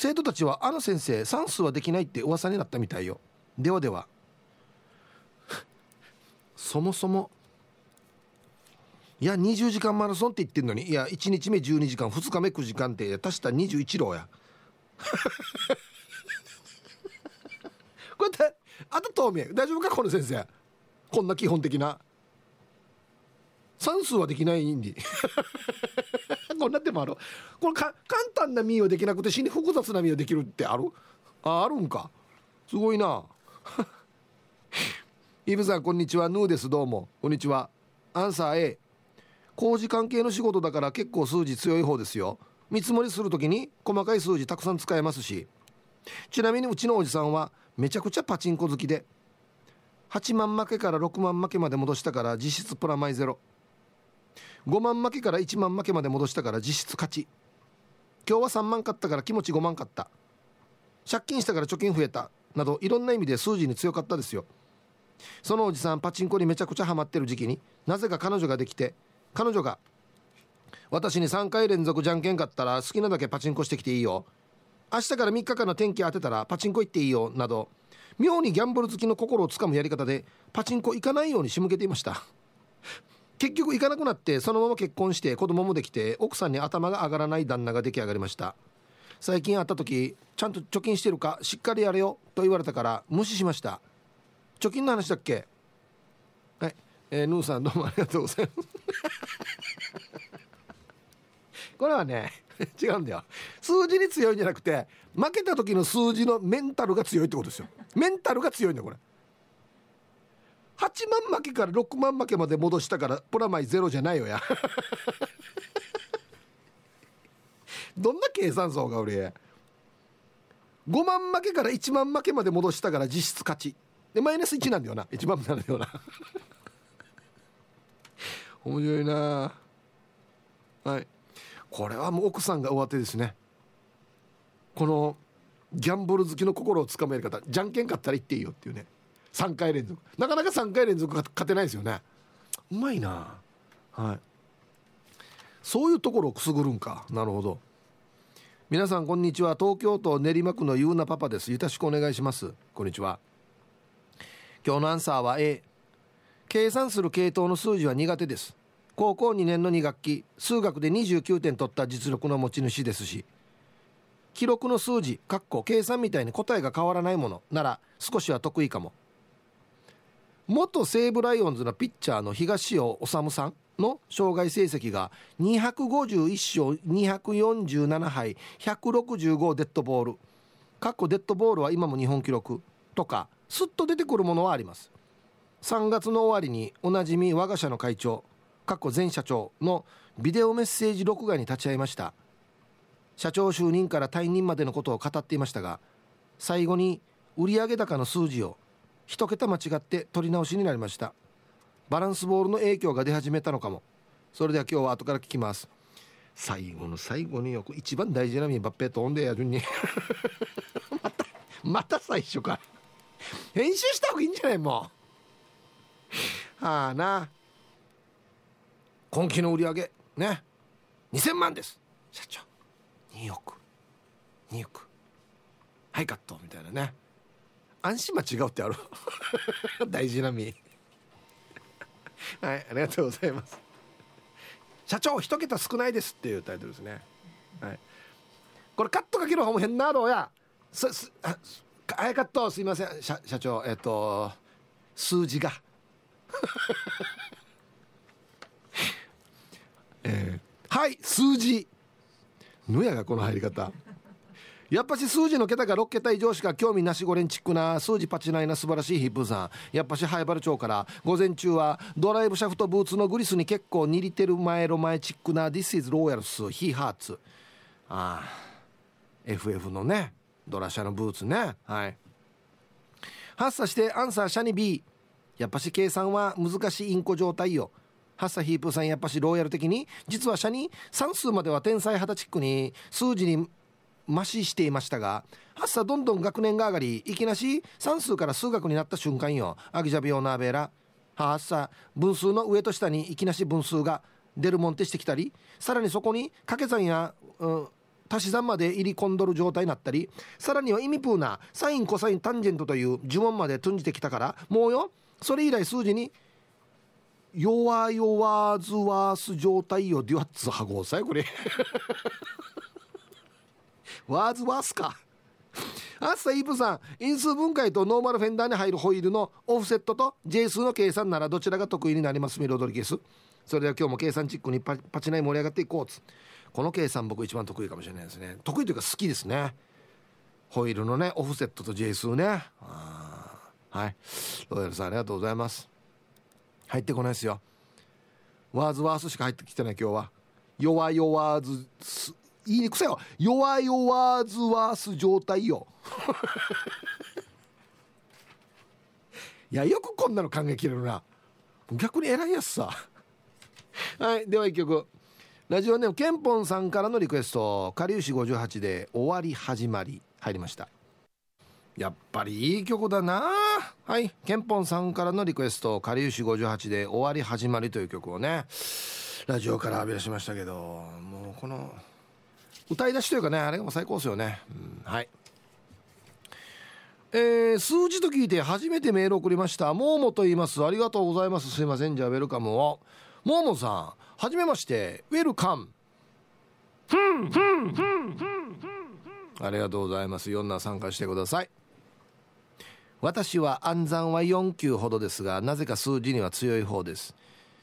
生徒たちはあの先生算数はできないって噂になったみたいよ。ではでは。[LAUGHS] そもそも。いや20時間マラソンって言ってんのに。いや1日目12時間2日目9時間って。足した21浪やこうや。[LAUGHS] ってあと透明大丈夫かこの先生。こんな基本的な。算数はできないんで。[LAUGHS] こんな手もある。これか簡単な民をできなくて死に複雑な民をできるってある？ああるんか。すごいな。[LAUGHS] イブさんこんにちは。ヌーです。どうも。こんにちは。アンサー A 工事関係の仕事だから結構数字強い方ですよ。見積もりする時に細かい数字たくさん使えますし。ちなみにうちのおじさんはめちゃくちゃパチンコ好きで。8万負けから6万負けまで戻したから実質プラマイゼロ。5万負けから1万負けまで戻したから実質勝ち。今日は3万買ったから気持ち5万買った。借金したから貯金増えた。などいろんな意味で数字に強かったですよ。そのおじさんパチンコにめちゃくちゃハマってる時期になぜか彼女ができて彼女が私に3回連続じゃんけん勝ったら好きなだけパチンコしてきていいよ。明日から3日間の天気当てたらパチンコ行っていいよ。など妙にギャンブル好きの心をつかむやり方でパチンコ行かないように仕向けていました。結局行かなくなってそのまま結婚して子供もできて奥さんに頭が上がらない旦那が出来上がりました。最近会った時ちゃんと貯金してるかしっかりやれよと言われたから無視しました。貯金の話だっけ？はい、えー、ヌーさんどうもありがとうございます。[LAUGHS] これはね違うんだよ。数字に強いんじゃなくて負けた時の数字のメンタルが強いってことですよ。メンタルが強いんだよこれ。8万負けから6万負けまで戻したからプラマイゼロじゃないよや。[LAUGHS] どんな計算層が俺5万負けから1万負けまで戻したから実質勝ち。でマイナス1なんだよな。1万なんだよな。[LAUGHS] 面白いな。はい。これはもう奥さんが上手ですね。このギャンブル好きの心をつかめる方じゃんけん勝ったら言っていいよっていうね。3回連続。なかなか3回連続勝てないですよね。うまいな。はい。そういうところをくすぐるんか。なるほど。皆さんこんにちは。東京都練馬区のゆうなパパです。よろしくお願いします。こんにちは。今日のアンサーは A 計算する系統の数字は苦手です。高校2年の2学期。数学で29点取った実力の持ち主ですし。記録の数字かっこ計算みたいに答えが変わらないものなら少しは得意かも元西武ライオンズのピッチャーの東尾治さんの障害成績が251勝247敗165デッドボール。かっこデッドボールは今も日本記録とかすっと出てくるものはあります。3月の終わりにおなじみ我が社の会長過去前社長のビデオメッセージ録画に立ち会いました。社長就任から退任までのことを語っていましたが最後に売上高の数字を一桁間違って取り直しになりました。バランスボールの影響が出始めたのかも。それでは今日は後から聞きます。最後の最後によく一番大事なミバッペ飛んでやるに。[LAUGHS] またまた最初か。編集した方がいいんじゃないもう。はあな。今期の売り上げね。2000万です。社長。2億。2億。はいカット。みたいなね。安心間違うってある。[LAUGHS] 大事なみはいありがとうございます。社長一桁少ないですっていうタイトルですね。はい。これカットかける方も変などうや。すすあはいカットすいません。社社長えっと数字が。[LAUGHS] えー、はい数字。ぬやがこの入り方。やっぱし数字の桁が6桁以上しか興味なしゴレンチックな数字パチないな素晴らしいヒップさん。やっぱしハイバル町から午前中はドライブシャフトブーツのグリスに結構握りてる前ロマエチックな This is Royals ヒーハーツ。ああ。FF のねドラシャのブーツね。はい発作してアンサーシャニ B やっぱし計算は難しいインコ状態よ。ハッサヒープーさんやっぱしローヤル的に実は社に算数までは天才肌チックに数字に増ししていましたがハッサどんどん学年が上がりいきなし算数から数学になった瞬間よ。アギジャビオナーベラ。ハッサ分数の上と下にいきなし分数が出るもんってしてきたりさらにそこに掛け算や、うん、足し算まで入り込んどる状態になったりさらには意味プーなサインコサインタンジェントという呪文まで飛んじてきたからもうよそれ以来数字に弱弱ずわす状態よ。デュアッツハゴーさいこれ。[LAUGHS] ワーズワースか。あっさイープさん。因数分解とノーマルフェンダーに入るホイールのオフセットと J 数の計算ならどちらが得意になりますミロドリケス。それでは今日も計算チックにパチナイ盛り上がっていこうつ。この計算僕一番得意かもしれないですね。得意というか好きですね。ホイールのねオフセットと J 数ね。はい。ロイヤルさんありがとうございます。入ってこないですよ。ワーズワースしか入ってきてない今日は。弱弱ず言いにくさよ。弱弱ずワース状態よ。[LAUGHS] いやよくこんなの考えきれるな。逆に偉いやつさ。はいでは一曲。ラジオネームケンポンさんからのリクエスト「かりゆし58」で「終わり始まり」入りました。やっぱりいい曲だな。はいケンポンさんからのリクエスト「かりゆし58」で「終わり始まり」という曲をねラジオから浴び出しましたけどもうこの歌い出しというかねあれがもう最高ですよね、うん、はい。えー、数字と聞いて初めてメール送りました。モーモと言います。ありがとうございます。すいません。じゃあウェルカムを。モーモさんはじめまして。ウェルカム。ありがとうございます。4な参加してください。私は暗算は4級ほどですがなぜか数字には強い方です。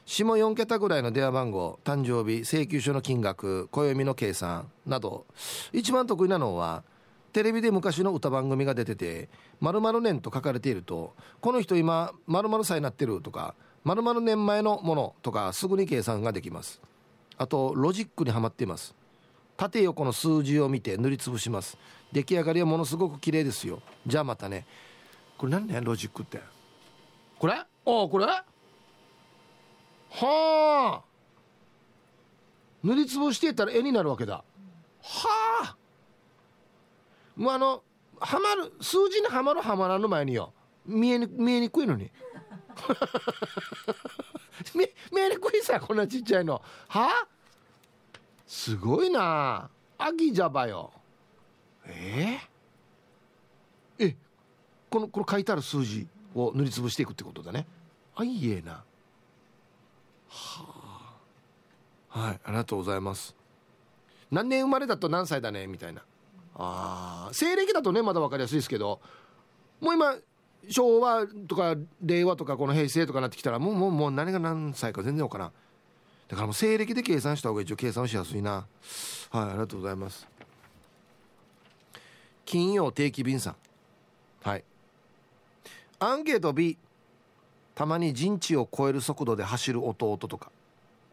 下4桁ぐらいの電話番号誕生日請求書の金額暦の計算など。一番得意なのはテレビで昔の歌番組が出てて「〇〇年」と書かれていると「この人今〇〇歳になってる」とか「〇〇年前のもの」とかすぐに計算ができます。あとロジックにはまっています。縦横の数字を見て塗りつぶします。出来上がりはものすごく綺麗ですよ。じゃあまたね。これ何ねロジックって。これ？ああこれ？はあ。塗りつぶしていったら絵になるわけだ。はあ。もうあのはまる数字にはまるはまらぬ前によ。見えに見えにくいのに。[LAUGHS] 見見えにくいさこんなちっちゃいの。はあ。すごいな。アギジャバよ。えー、えこのこの書いてある数字を塗りつぶしていくってことだね。あいいえな。はあ。はいありがとうございます。何年生まれだと何歳だね？みたいな。ああ西暦だとねまだ分かりやすいですけど。もう今昭和とか令和とかこの平成とかなってきたらもうもうもう何が何歳か全然分からん。だからもう西暦で計算した方が一応計算しやすいな。はいありがとうございます。金曜定期便さん。はい。アンケート B たまに人知を超える速度で走る弟とか。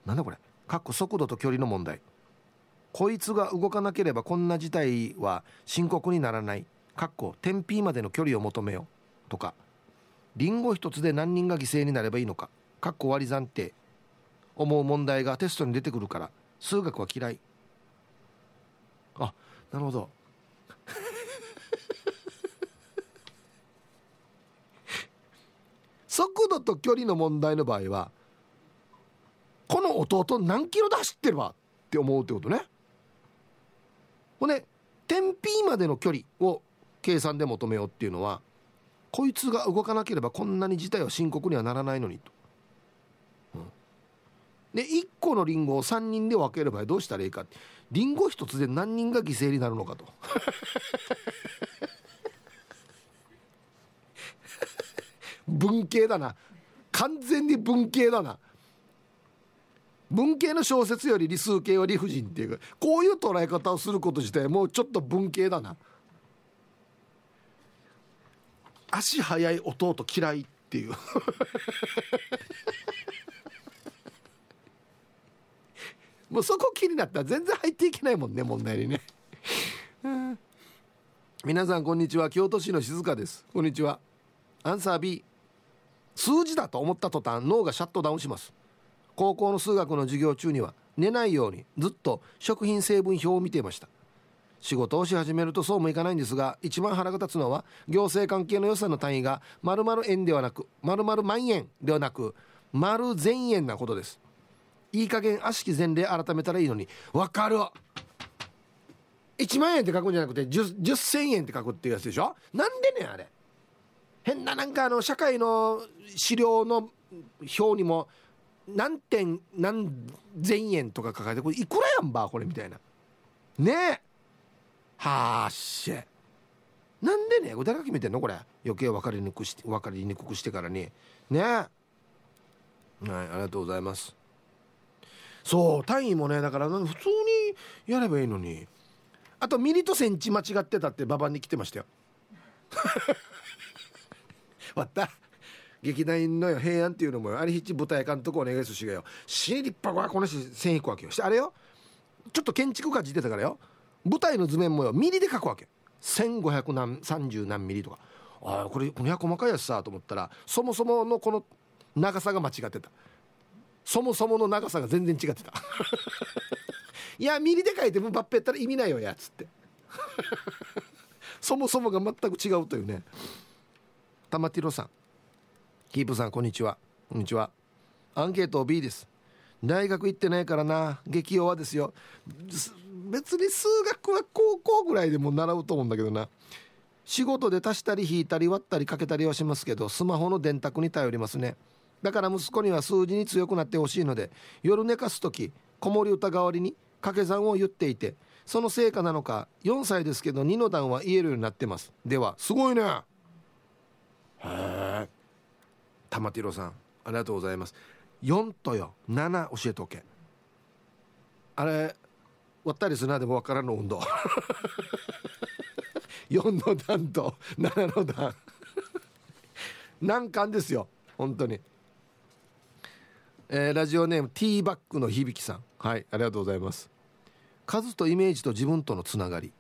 なんだこれ。かっこ速度と距離の問題。こいつが動かなければこんな事態は深刻にならない。かっこ天日までの距離を求めよとか。リンゴ一つで何人が犠牲になればいいのか。かっこ割り算って。思う問題がテストに出てくるから。数学は嫌い。あなるほど。速度と距離の問題の場合はこの弟何キロで走ってるわって思うってことねほんで天 P までの距離を計算で求めようっていうのはこいつが動かなければこんなに事態は深刻にはならないのにと。うん、で1個のリンゴを3人で分ければどうしたらいいかリンゴ1つで何人が犠牲になるのかと。[LAUGHS] 文系だな。完全に文系だな。文系の小説より理数系は理不尽っていう。こういう捉え方をすること自体もうちょっと文系だな。足速い弟嫌いっていう。[LAUGHS] もうそこ気になった。ら全然入っていけないもんね問題にね。[LAUGHS] 皆さんこんにちは。京都市の静香です。こんにちは。アンサー B 数字だと思った途端脳がシャットダウンします。高校の数学の授業中には寝ないようにずっと食品成分表を見ていました。仕事をし始めるとそうもいかないんですが一番腹が立つのは行政関係の予算の単位が〇〇円ではなく〇〇万円ではなく丸千円なことです。いい加減悪しき前例改めたらいいのにわかる。1万円って書くんじゃなくて 10, 10千円って書くっていうやつでしょ？なんでねあれ。変ななんかあの社会の資料の表にも何点何千円とか書かれてこれいくらやんばこれみたいな。ねえ。はあしゃなんでね誰が決めてんのこれ。余計分かりにくくして分かりにくくしてからに。ねえ。はいありがとうございます。そう単位もねだから普通にやればいいのに。あとミリとセンチ間違ってたってババに来てましたよ。わった。劇団員のよ平安っていうのもあれひっち舞台監督お願いするしがよ。死に立派はこの人線引くわけよ。してあれよ。ちょっと建築家字出たからよ。舞台の図面もよ。ミリで書くわけ1500何30何ミリとか。ああこれこの細かいやつさと思ったらそもそものこの長さが間違ってた。そもそもの長さが全然違ってた。[LAUGHS] いやミリで書いてもバッペやったら意味ないよやつって。[LAUGHS] そもそもが全く違うというね。玉ティロさん。キープさんこんにちは。こんにちは。アンケート B です。大学行ってないからな。激弱ですよ。別に数学は高校ぐらいでも習うと思うんだけどな。仕事で足したり引いたり割ったりかけたりはしますけどスマホの電卓に頼りますね。だから息子には数字に強くなってほしいので夜寝かす時子守歌代わりに掛け算を言っていてその成果なのか4歳ですけど2の段は言えるようになってます。ではすごいね。へえ玉ティロさんありがとうございます。4とよ7教えとけ。あれ割ったりするなでも分からんの運動。[LAUGHS] 4の段と7の段。難関ですよ本当に。えー、ラジオネームティーバックの響さん。はいありがとうございます。数とイメージと自分とのつながり。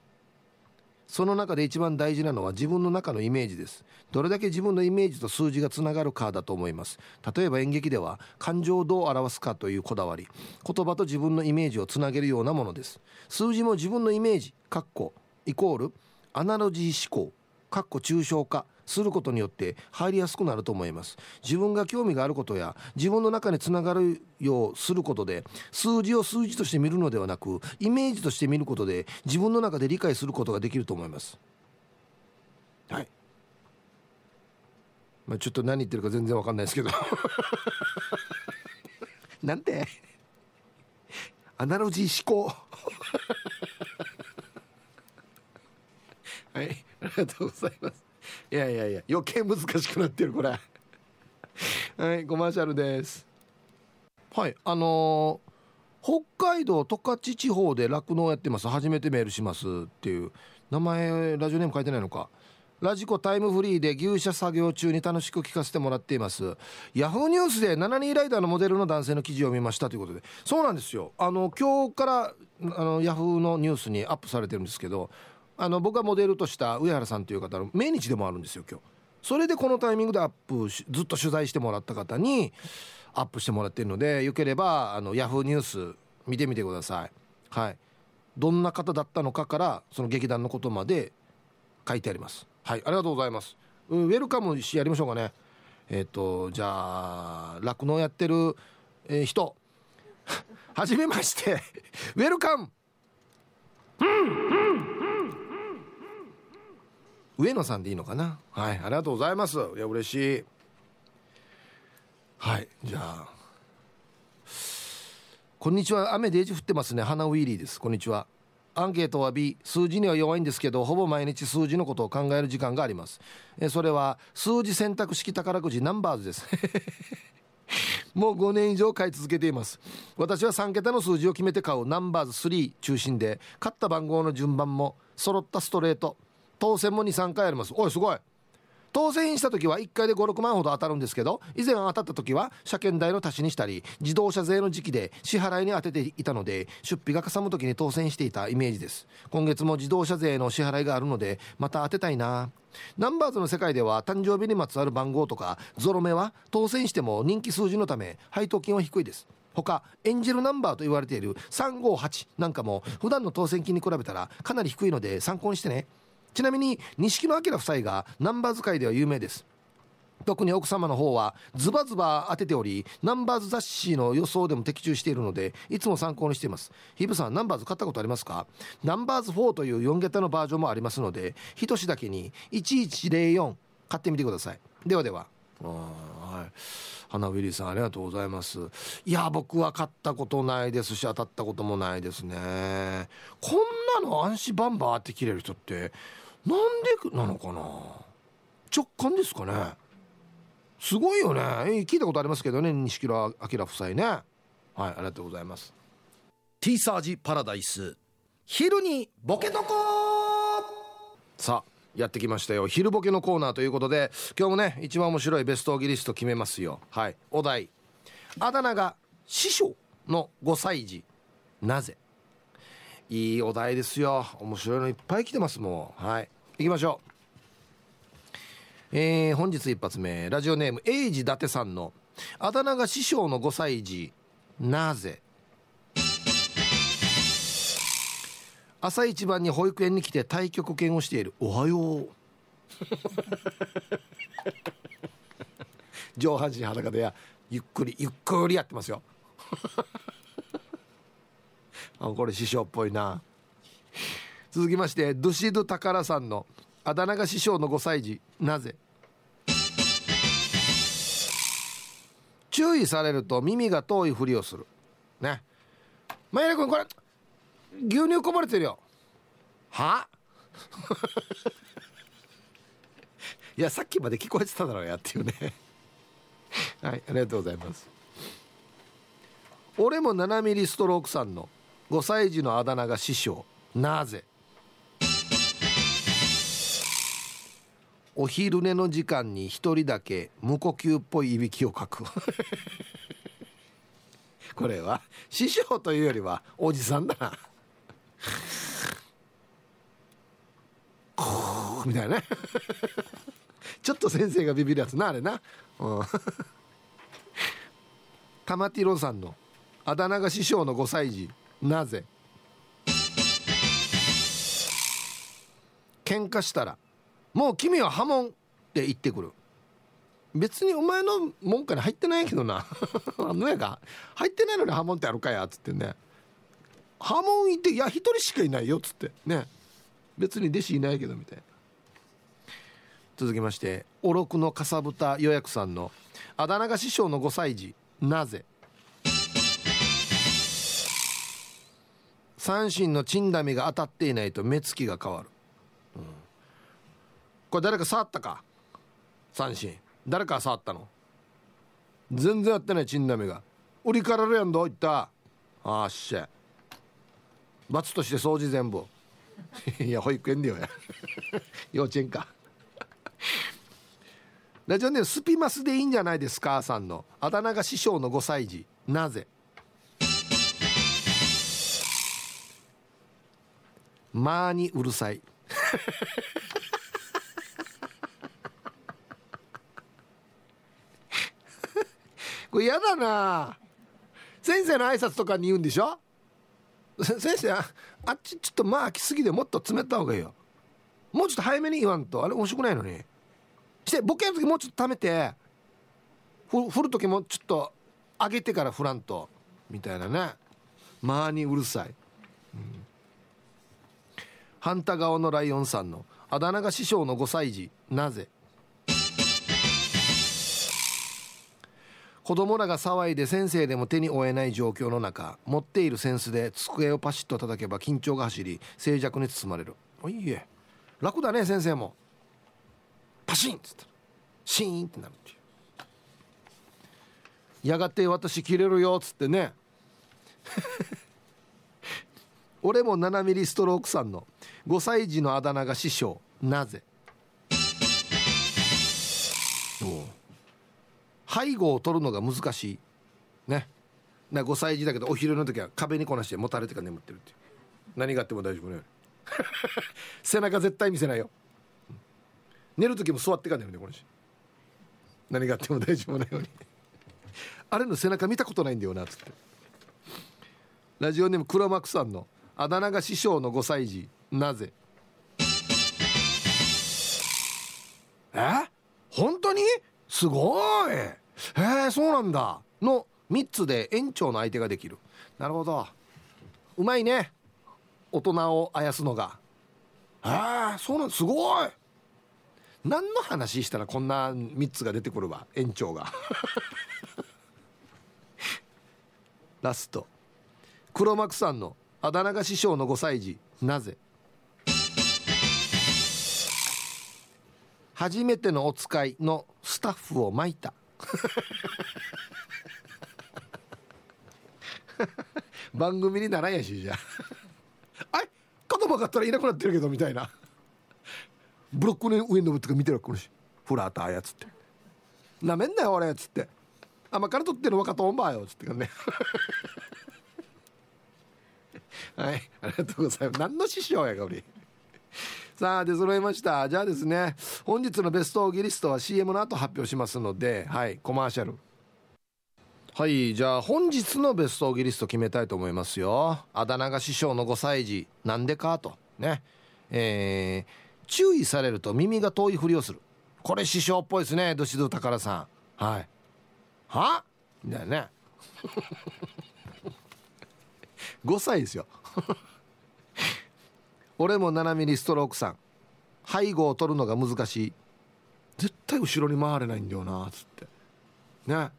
その中で一番大事なのは自分の中のイメージです。どれだけ自分のイメージと数字がつながるかだと思います。例えば演劇では感情をどう表すかというこだわり。言葉と自分のイメージをつなげるようなものです。数字も自分のイメージかっこイコールアナロジー思考かっこ抽象化することによって入りやすくなると思います。自分が興味があることや自分の中につながるようすることで数字を数字として見るのではなくイメージとして見ることで自分の中で理解することができると思います。はい、まあ、ちょっと何言ってるか全然わかんないですけど。[LAUGHS] なんて？アナロジー思考。はい。ありがとうございます。いやいやいや余計難しくなってるこれ。[LAUGHS] はいコマーシャルです。はいあのー、北海道十勝地方で酪農やってます。初めてメールしますっていう。名前ラジオネーム書いてないのか。ラジコタイムフリーで牛舎作業中に楽しく聞かせてもらっています。ヤフーニュースで7人ライダーのモデルの男性の記事を見ましたということで。そうなんですよ。あの今日からあのヤフーのニュースにアップされてるんですけどあの僕がモデルとした上原さんという方の命日でもあるんですよ今日。それでこのタイミングでアップずっと取材してもらった方にアップしてもらってるのでよければあのヤフーニュース見てみてください。はい。どんな方だったのかからその劇団のことまで書いてあります。はい。ありがとうございます。うんウェルカムしやりましょうかね。えっ、ー、とじゃあ酪農やってる、えー、人。[LAUGHS] はじめまして。[LAUGHS] ウェルカム。[LAUGHS] 上野さんでいいのかな？はいありがとうございます。いや嬉しい。はいじゃあ。こんにちは。雨デージ降ってますね。花ウィリーです。こんにちは。アンケートは B 数字には弱いんですけどほぼ毎日数字のことを考える時間があります。えそれは数字選択式宝くじナンバーズです。[LAUGHS] もう5年以上買い続けています。私は3桁の数字を決めて買う。ナンバーズ3中心で勝った番号の順番も揃ったストレート。当選も23回あります。おいすごい。当選した時は1回で56万ほど当たるんですけど以前当たった時は車検代の足しにしたり自動車税の時期で支払いに当てていたので出費がかさむ時に当選していたイメージです。今月も自動車税の支払いがあるのでまた当てたいな。ナンバーズの世界では誕生日にまつわる番号とかゾロ目は当選しても人気数字のため配当金は低いです。他エンジェルナンバーと言われている358なんかも普段の当選金に比べたらかなり低いので参考にしてね。ちなみに錦野明夫妻がナンバー使いでは有名です。特に奥様の方はズバズバ当てておりナンバーズ雑誌の予想でも的中しているのでいつも参考にしています。ヒブさんナンバーズ買ったことありますか？ナンバーズ4という4桁のバージョンもありますので一しだけに1104買ってみてください。ではでは。はい。花ウィリーさんありがとうございます。いや僕は買ったことないですし当たったこともないですね。こんなの暗視バンバーって切れる人ってなんでなのかな？直感ですかね？すごいよね。聞いたことありますけどね錦野明夫妻ね。はいありがとうございます。ティーサージパラダイス。昼にボケとこさあやってきましたよ。昼ボケのコーナーということで今日もね一番面白いベストギリスト決めますよ。はいお題。あだ名が師匠の5歳児。なぜ？いいお題ですよ。面白いのいっぱい来てますもんはい行きましょう。えー、本日一発目ラジオネームエイジ伊達さんのあだ名が師匠の5歳児なぜ？朝一番に保育園に来て太極拳をしているおはよう。[LAUGHS] 上半身裸でやゆっくりゆっくりやってますよ。[LAUGHS] あこれ師匠っぽいな続きましてドシド宝さんのあだ名が師匠の5歳児なぜ？注意されると耳が遠いふりをする。ね。マイラ君これ牛乳こぼれてるよ。は？[LAUGHS] いやさっきまで聞こえてただろうやっていうね。[LAUGHS] はいありがとうございます。俺も7ミリストロークさんの5歳児のあだ名が師匠なぜ？お昼寝の時間に一人だけ無呼吸っぽいいびきをかく [LAUGHS] これは師匠というよりはおじさんだな。みたいな。ちょっと先生がビビるやつなあれな、玉ティロさんのあだ名が師匠の5歳児なぜ？喧嘩したらもう君は破門って言ってくる。別にお前の門下に入ってないけどな。[LAUGHS] あのやが入ってないのに破門ってあるかやっつってね。破門いていや一人しかいないよっつって。ね。別に弟子いないけどみたいな。続きましておろくのかさぶた予約さんのあだ名が師匠の5歳児なぜ？三振のチンダミが当たっていないと目つきが変わる、これ誰か触ったか？三振。誰か触ったの？全然やってないチンダミが。売りからるやんど言った。あっしゃ。罰として掃除全部。[LAUGHS] いや保育園でよ。や [LAUGHS] 幼稚園か。[LAUGHS] ラジオネームスピマスでいいんじゃないですか？さんの。あだ名が師匠の5歳児なぜ？まあにうるさい。これ嫌だな。先生の挨拶とかに言うんでしょ？[LAUGHS] 先生あっちちょっとまあ空きすぎでもっと詰めた方がいいよ。もうちょっと早めに言わんと。あれ面白くないのに。してボケる時もうちょっとためて振る時もちょっと上げてから振らんと。みたいなね。まあにうるさい、うん、反対側のライオンさんのあだ名が師匠の5歳児なぜ？子供らが騒いで先生でも手に負えない状況の中持っているセンスで机をパシッと叩けば緊張が走り静寂に包まれる。おいえ。楽だね先生も。パシンっつったシーンってなるっていう。やがて私切れるよっつってね。[LAUGHS] 俺も7ミリストロークさんの5歳児のあだ名が師匠なぜ？背後を取るのが難しい。ね。な5歳児だけどお昼の時は壁にこなしてもたれてか眠ってるって何があっても大丈夫ね [LAUGHS] 背中絶対見せないよ。寝る時も座ってか寝るねこの人。何があっても大丈夫なように。あれの背中見たことないんだよなっつって。ラジオネーム黒幕さんのあだ名が師匠の5歳児。なぜ？え？本当に？すごい。へえそうなんだ。の3つで園長の相手ができる。なるほど。うまいね。大人をあやすのが。へえそうなんすごい。何の話したらこんな3つが出てくるわ園長が。[LAUGHS] ラスト。黒幕さんのあだ名が師匠の5歳児なぜ？初めてのお使いのスタッフを巻いた。[LAUGHS] 番組にならんやしじゃあ。[LAUGHS] い言葉がったらいなくなってるけどみたいな。ブロックの上に登ってか見てるわこのしフラーターやつって。なめんなよ俺っつって。甘から取ってる若とんばよっつって。かね。[LAUGHS] はいありがとうございます。何の師匠やが俺さあ出揃いました。じゃあですね本日のベストオギリストは CM の後発表しますのではいコマーシャル。はいじゃあ本日のベストオギリスト決めたいと思いますよ。あだ名が師匠の5歳児なんでかと。ね。えー、注意されると耳が遠いふりをする。これ師匠っぽいですねどしど宝さん。はい。は？みた [LAUGHS] いなね5歳ですよ。俺も7ミリストロークさん。背後を取るのが難しい。絶対後ろに回れないんだよなつって。ね。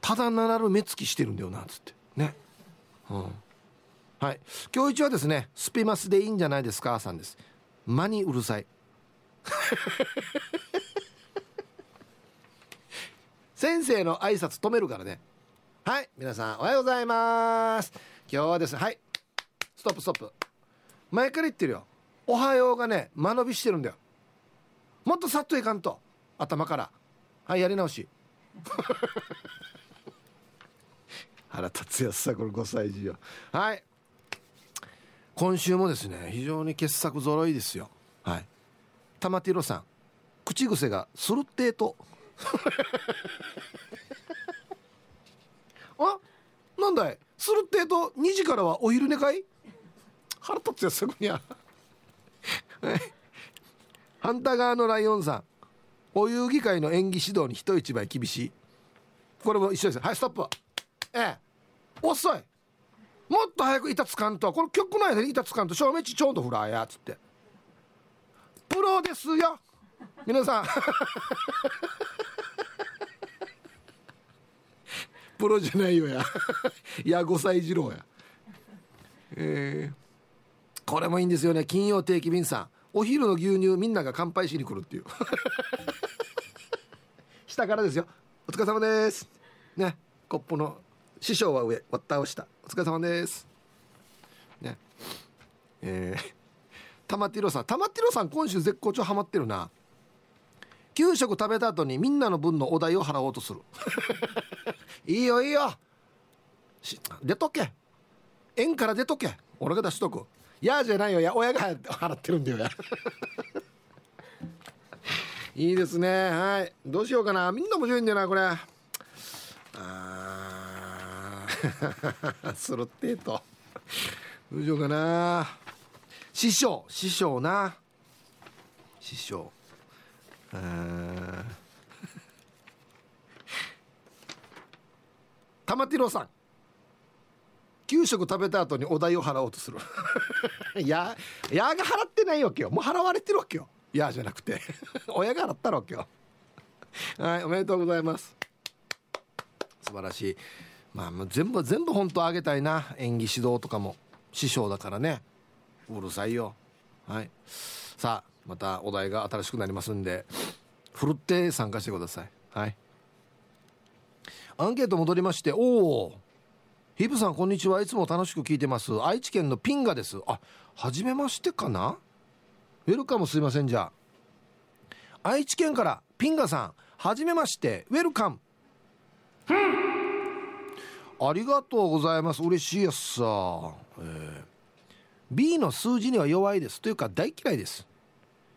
ただならる目つきしてるんだよなつって。ね。うん。はい。今日一はですねスピマスでいいんじゃないですかさんです。間にうるさい。[LAUGHS] 先生の挨拶止めるからね。はい。皆さんおはようございます。今日はですねはい。ストップストップ。前から言ってるよ。おはようがね間延びしてるんだよ。もっとさっといかんと。頭から。はいやり直し。[LAUGHS] 腹立つやつさこれ5歳児よはい。今週もですね非常に傑作揃いですよ。はい。玉ティロさん。口癖がスルッテート [LAUGHS] あ？なんだい？スルッテート2時からはお昼寝かい？腹立つやすぐに。ゃ反対側のライオンさん。お遊戯会の演技指導に人一倍厳しい。これも一緒です。はいストップ。ええ。遅い。もっと早く板つかんと。この曲の間に板つかんと。正面ちちょうどフラーやっつって。プロですよ。皆さん。[LAUGHS] プロじゃないよや。いや5歳児郎や。えー、これもいいんですよね。金曜定期便さん。お昼の牛乳みんなが乾杯しに来るっていう。[LAUGHS] 下からですよ。お疲れ様です。ね。コップの師匠は上割ったを下お疲れ様です。ね。えー、玉ティロさん。玉ティロさん今週絶好調ハマってるな。給食食べた後にみんなの分のお題を払おうとする。[LAUGHS] いいよいいよ。出とけ。円から出とけ。俺が出しとく。やじゃないよ。や親が払ってるんだよ。や。いいですね。はい。どうしようかな。みんな面白いんだよなこれ。あー。[LAUGHS] スロッテートどうしようかな。師匠。師匠な。師匠。玉ティロさん。給食食べた後にお代を払おうとする。い [LAUGHS] ややが払ってないわけよ。もう払われてるわけよ。いやじゃなくて。[LAUGHS] 親が払ったわけよ。[LAUGHS] はいおめでとうございます。素晴らしい。まあもう全部全部本当あげたいな。演技指導とかも。師匠だからね。うるさいよ。はい。さあまたお題が新しくなりますんで。ふるって参加してください。はい。アンケート戻りましておおヒブさんこんにちは。いつも楽しく聞いてます。愛知県のピンガです。あ初めましてかな？ウェルカムすいません。じゃあ。愛知県からピンガさんはじめまして。ウェルカム。ありがとうございます。嬉しいやさ、えー、B の数字には弱いです。というか大嫌いです。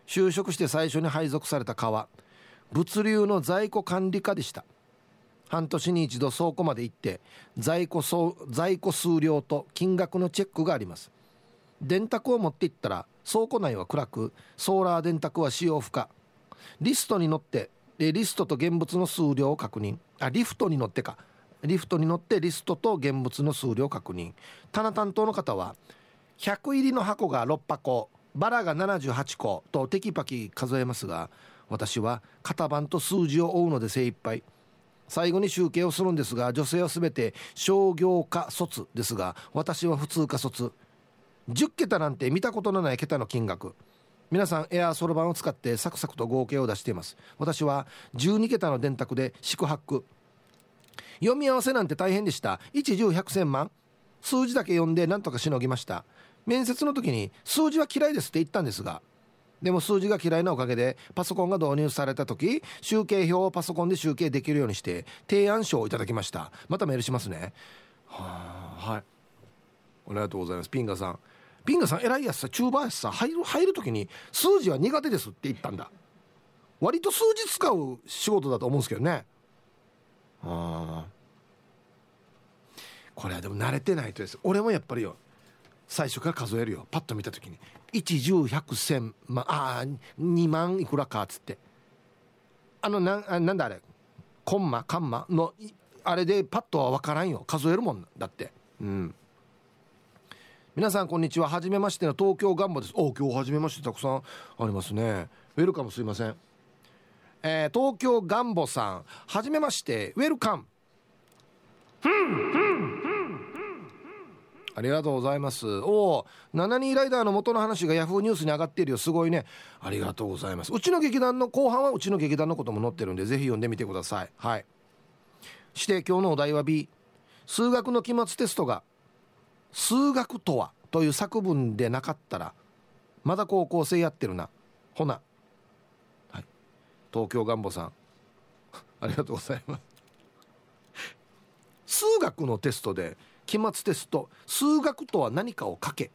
就職して最初に配属された川物流の在庫管理課でした。半年に一度倉庫まで行って在庫在庫数量と金額のチェックがあります。電卓を持って行ったら倉庫内は暗くソーラー電卓は使用不可。リストに乗ってリストと現物の数量を確認。あリフトに乗ってか。リフトに乗ってリストと現物の数量を確認。棚担当の方は100入りの箱が6箱バラが78個とテキパキ数えますが私は型番と数字を追うので精一杯。最後に集計をするんですが女性は全て商業科卒ですが私は普通科卒。10桁なんて見たことのない桁の金額。皆さんエアーソロバンを使ってサクサクと合計を出しています。私は12桁の電卓で四苦八苦。読み合わせなんて大変でした。一十百千万。数字だけ読んで何とかしのぎました。面接の時に数字は嫌いですって言ったんですがでも数字が嫌いなおかげでパソコンが導入された時集計表をパソコンで集計できるようにして提案書をいただきました。またメールしますね。はあはい。ありがとうございます。ピンガさん。ピンガさん偉いやつさチューバーやつさ入る入る時に数字は苦手ですって言ったんだ。割と数字使う仕事だと思うんですけどね。ああ。これはでも慣れてないとです。俺もやっぱりよ最初から数えるよ。パッと見た時に110100100千万ああ2万いくらかっつって。あのななんだあれ？コンマカンマ？のあれでパッとは分からんよ。数えるもんだって。うん。皆さんこんにちは。初めましての東京ガンボです。お今日初めましてたくさん。ありますね。ウェルカムすいません。えー、東京ガンボさん。初めまして。ウェルカム。ありがとうございます。おお7人ライダーの元の話がヤフーニュースに上がっているよ。すごいね。ありがとうございます。うちの劇団の後半はうちの劇団のことも載ってるんでぜひ読んでみてください。はい。して今日のお題は B 数学の期末テストが「数学とは?」という作文でなかったらまだ高校生やってるな。ほな、はい、東京ガンボさん。[LAUGHS] ありがとうございます。数学のテストで期末テスト数学とは何かを書けっ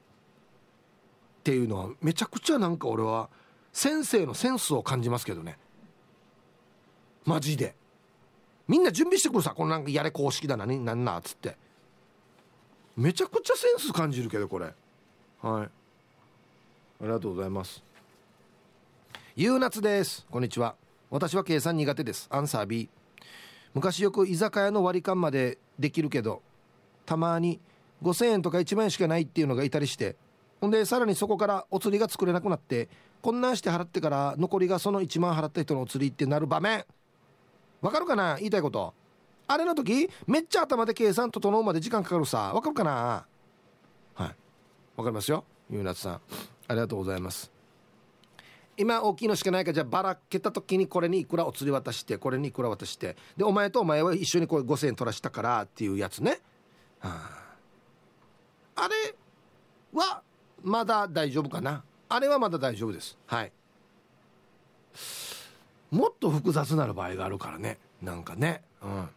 ていうのはめちゃくちゃなんか俺は先生のセンスを感じますけどね。マジで。みんな準備してくるさこのなんかやれ公式だなになんなっつって。めちゃくちゃセンス感じるけどこれ。はい。ありがとうございます。ゆうなつです。こんにちは。私は計算苦手です。アンサー B 昔よく居酒屋の割り勘までできるけどたまに5,000円とか1万円しかないっていうのがいたりしてほんでさらにそこからお釣りが作れなくなってこんなんして払ってから残りがその1万払った人のお釣りってなる場面。わかるかな？言いたいこと。あれの時めっちゃ頭で計算整うまで時間かかるさ。わかるかな？はい。わかりますよゆうなつさん。ありがとうございます。今大きいのしかないか。らじゃあばらけた時にこれにいくらお釣り渡してこれにいくら渡して。でお前とお前は一緒にこう5,000円取らしたからっていうやつね。あれはまだ大丈夫かな？あれはまだ大丈夫です。はい。もっと複雑なる場合があるからね。なんかね。うん。